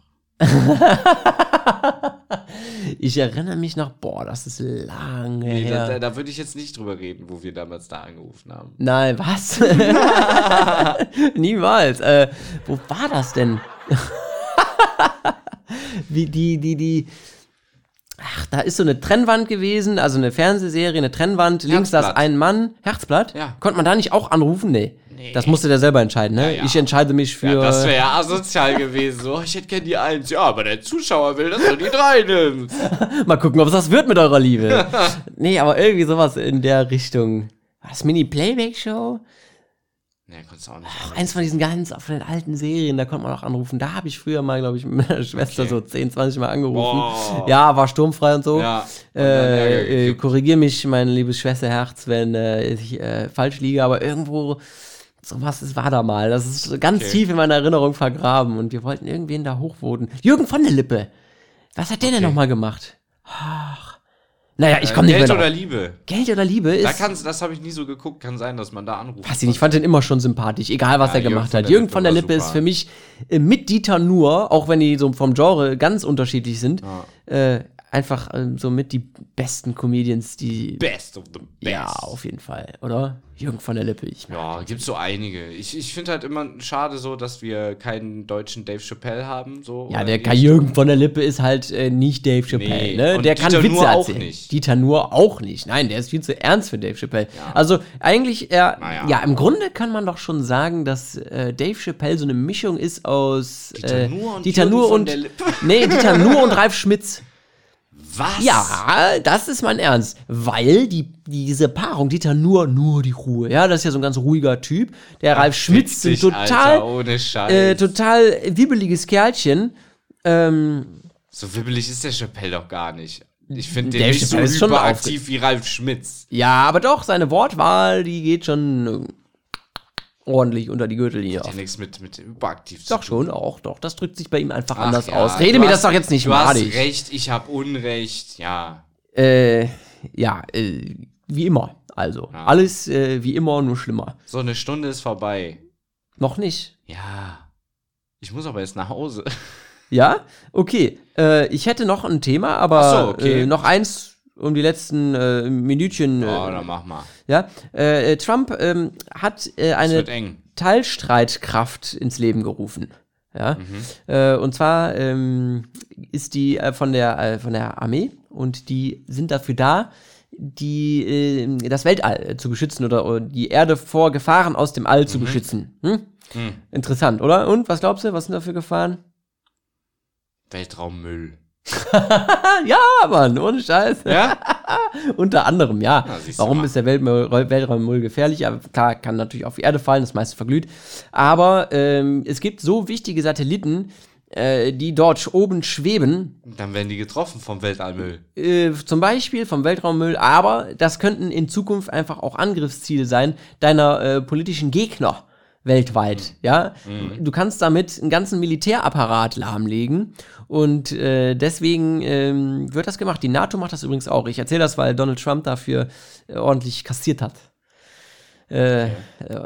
Ich erinnere mich noch, boah, das ist lange Nee, her. da, da, würde ich jetzt nicht drüber reden, wo wir damals da angerufen haben. Nein, was? Niemals. Äh, wo war das denn? Wie die, die, die. Ach, da ist so eine Trennwand gewesen, also eine Fernsehserie, eine Trennwand. Links saß ein Mann. Herzblatt? Ja. Konnte man da nicht auch anrufen? Nee. Das musste der selber entscheiden, ne? Ja, ja. Ich entscheide mich für. Ja, das wäre ja asozial gewesen. So, ich hätte gerne die Eins. Ja, aber der Zuschauer will, dass du die Drei nimmst. Mal gucken, ob es das wird mit eurer Liebe. nee, aber irgendwie sowas in der Richtung. War das Mini-Playback-Show? Nee, konntest du auch nicht. Eins von diesen ganz von den alten Serien, da konnte man auch anrufen. Da habe ich früher mal, glaube ich, mit meiner Schwester Okay. so 10, 20 Mal angerufen. Boah. Ja, war sturmfrei und so. Ja. Äh, äh, korrigier mich, mein liebes Schwesterherz, wenn äh, ich äh, falsch liege, aber irgendwo sowas ist, war da mal. Das ist ganz Okay. tief in meiner Erinnerung vergraben und wir wollten irgendwen da hochvoten. Jürgen von der Lippe. Was hat der denn Okay. nochmal gemacht? Ach. Naja, ich komme nicht Geld mehr oder drauf. Liebe? Geld oder Liebe Da ist. kann's, das habe ich nie so geguckt. Kann sein, dass man da anruft. Weiß ich nicht, ich fand den immer schon sympathisch, egal was Ja, er gemacht hat. Jürgen von der Lippe ist für mich äh, mit Dieter Nuhr, auch wenn die so vom Genre ganz unterschiedlich sind, äh, einfach ähm, so mit die besten Comedians, die. Best of the best. Ja, auf jeden Fall, oder? Jürgen von der Lippe. Ich, Ja, gibt's so einige. Ich, ich finde halt immer schade so, dass wir keinen deutschen Dave Chappelle haben. So, ja, der Kai Jürgen von der Lippe ist halt äh, nicht Dave Chappelle. Nee, Ne? und Der kann Dieter Witze Nuhr auch erzählen. nicht. Dieter Nuhr auch nicht. Nein, der ist viel zu ernst für Dave Chappelle. Also eigentlich, er, Naja. ja, im Grunde kann man doch schon sagen, dass äh, Dave Chappelle so eine Mischung ist aus Dieter äh, Nuhr und Dieter Jürgen von und Lippe. nee, Dieter Nuhr und Ralf Schmitz. Was? Ja, das ist mein Ernst, weil die diese Paarung Dieter Nuhr nur die Ruhe. Ja, das ist ja so ein ganz ruhiger Typ. Der Ralf Schmitz ist ein total Alter, ohne Scheiß. äh, total wibbeliges Kerlchen. Ähm, so wibbelig ist der Chappelle doch gar nicht. Ich finde den Dave nicht so Chappelle ist schon hyperaktiv wie Ralf Schmitz. Ja, aber doch, seine Wortwahl, die geht schon äh, ordentlich unter die Gürtellinie. Hat ja nichts mit, mit überaktiv Doch schon, auch, doch. Das drückt sich bei ihm einfach Ach anders ja, aus. Rede mir hast- das doch jetzt nicht Du hast madig. recht, ich habe Unrecht. Ja. Äh, ja, äh, wie immer. Also, Ja. alles äh, wie immer, nur schlimmer. So eine Stunde ist vorbei. Noch nicht. Ja. Ich muss aber jetzt nach Hause. Ja? Okay. Äh, ich hätte noch ein Thema, aber Ach so, okay. äh, noch eins um die letzten äh, Minütchen. Äh, Oh, dann mach mal. ja? Äh, äh, Trump ähm, hat äh, eine. Teilstreitkraft ins Leben gerufen. Ja, Mhm. äh, und zwar ähm, ist die äh, von der von der Armee und die sind dafür da, die das Weltall zu beschützen oder, oder die Erde vor Gefahren aus dem All Mhm. zu beschützen. Hm? Interessant, oder? Und was glaubst du, was sind da für Gefahren? Weltraummüll. Ja, Mann, ohne Scheiß. Ja? Unter anderem, ja. Ja, du Warum ist der Weltmüll, Weltraummüll gefährlich? Aber klar, kann natürlich auf die Erde fallen, das meiste verglüht. Aber ähm, es gibt so wichtige Satelliten, äh, die dort oben schweben, Dann werden die getroffen vom Weltallmüll. äh, zum Beispiel vom Weltraummüll, aber das könnten in Zukunft einfach auch Angriffsziele sein deiner äh, politischen Gegner weltweit. Ja, du kannst damit einen ganzen Militärapparat lahmlegen und äh, deswegen ähm, wird das gemacht. Die NATO macht das übrigens auch. Ich erzähle das, weil Donald Trump dafür äh, ordentlich kassiert hat. Äh, äh,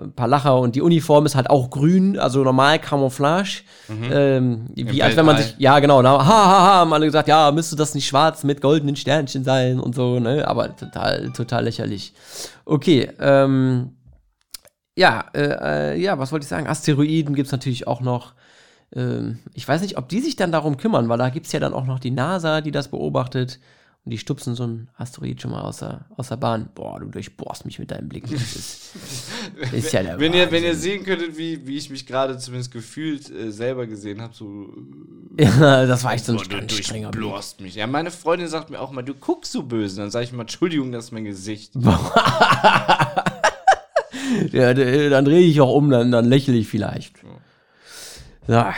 ein paar Lacher und die Uniform ist halt auch grün, also normal Camouflage. Ähm, wie als wenn man sich, ja genau, da, ha, ha, ha, haben alle gesagt, ja, müsste das nicht schwarz mit goldenen Sternchen sein und so, ne? Aber total, total lächerlich. Okay, ähm, ja, äh, äh, ja, was wollte ich sagen? Asteroiden gibt es natürlich auch noch. Ähm, ich weiß nicht, ob die sich dann darum kümmern, weil da gibt es ja dann auch noch die NASA, die das beobachtet. Und die stupsen so einen Asteroid schon mal aus der, aus der Bahn. Boah, du durchbohrst mich mit deinem Blick. Das ist, ist ja der Wenn ihr, wenn ihr sehen könntet, wie, wie ich mich gerade zumindest gefühlt äh, selber gesehen habe, so. Ja, das war echt so ein Boah, du streng- strenger Blick. durchblurst mich. Ja, meine Freundin sagt mir auch mal, du guckst so böse. Dann sage ich mal, Entschuldigung, das ist mein Gesicht. Ja, dann drehe ich auch um, dann, dann lächle ich vielleicht. Ja,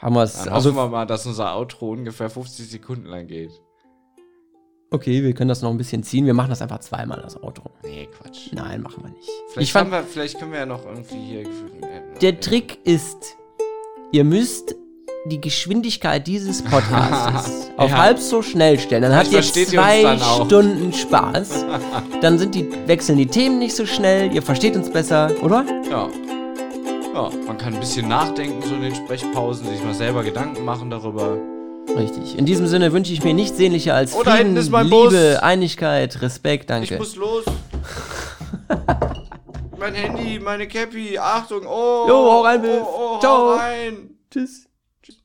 haben wir es. Dann Also, hoffen wir mal, dass unser Outro ungefähr 50 Sekunden lang geht. okay, wir können das noch ein bisschen ziehen. Wir machen das einfach zweimal, das Outro. Nee, Quatsch. Nein, machen wir nicht. Vielleicht, ich fand, wir, vielleicht können wir ja noch irgendwie hier. der Trick ist, ihr müsst die Geschwindigkeit dieses Podcasts auf Ja. halb so schnell stellen. Dann habt ihr zwei. Stunden Spaß. Dann sind die, wechseln die Themen nicht so schnell. Ihr versteht uns besser, oder? Ja. Ja, man kann ein bisschen nachdenken, so in den Sprechpausen, sich mal selber Gedanken machen darüber. Richtig. In diesem Sinne wünsche ich mir nichts sehnlicher als Oh, da Frieden, hinten ist mein Liebe, Bus. Einigkeit, Respekt, Ich danke. muss los. mein Handy, meine Cappy, Achtung, oh. Jo, hau rein, Bill. Oh, oh, Ciao. rein. Tschüss.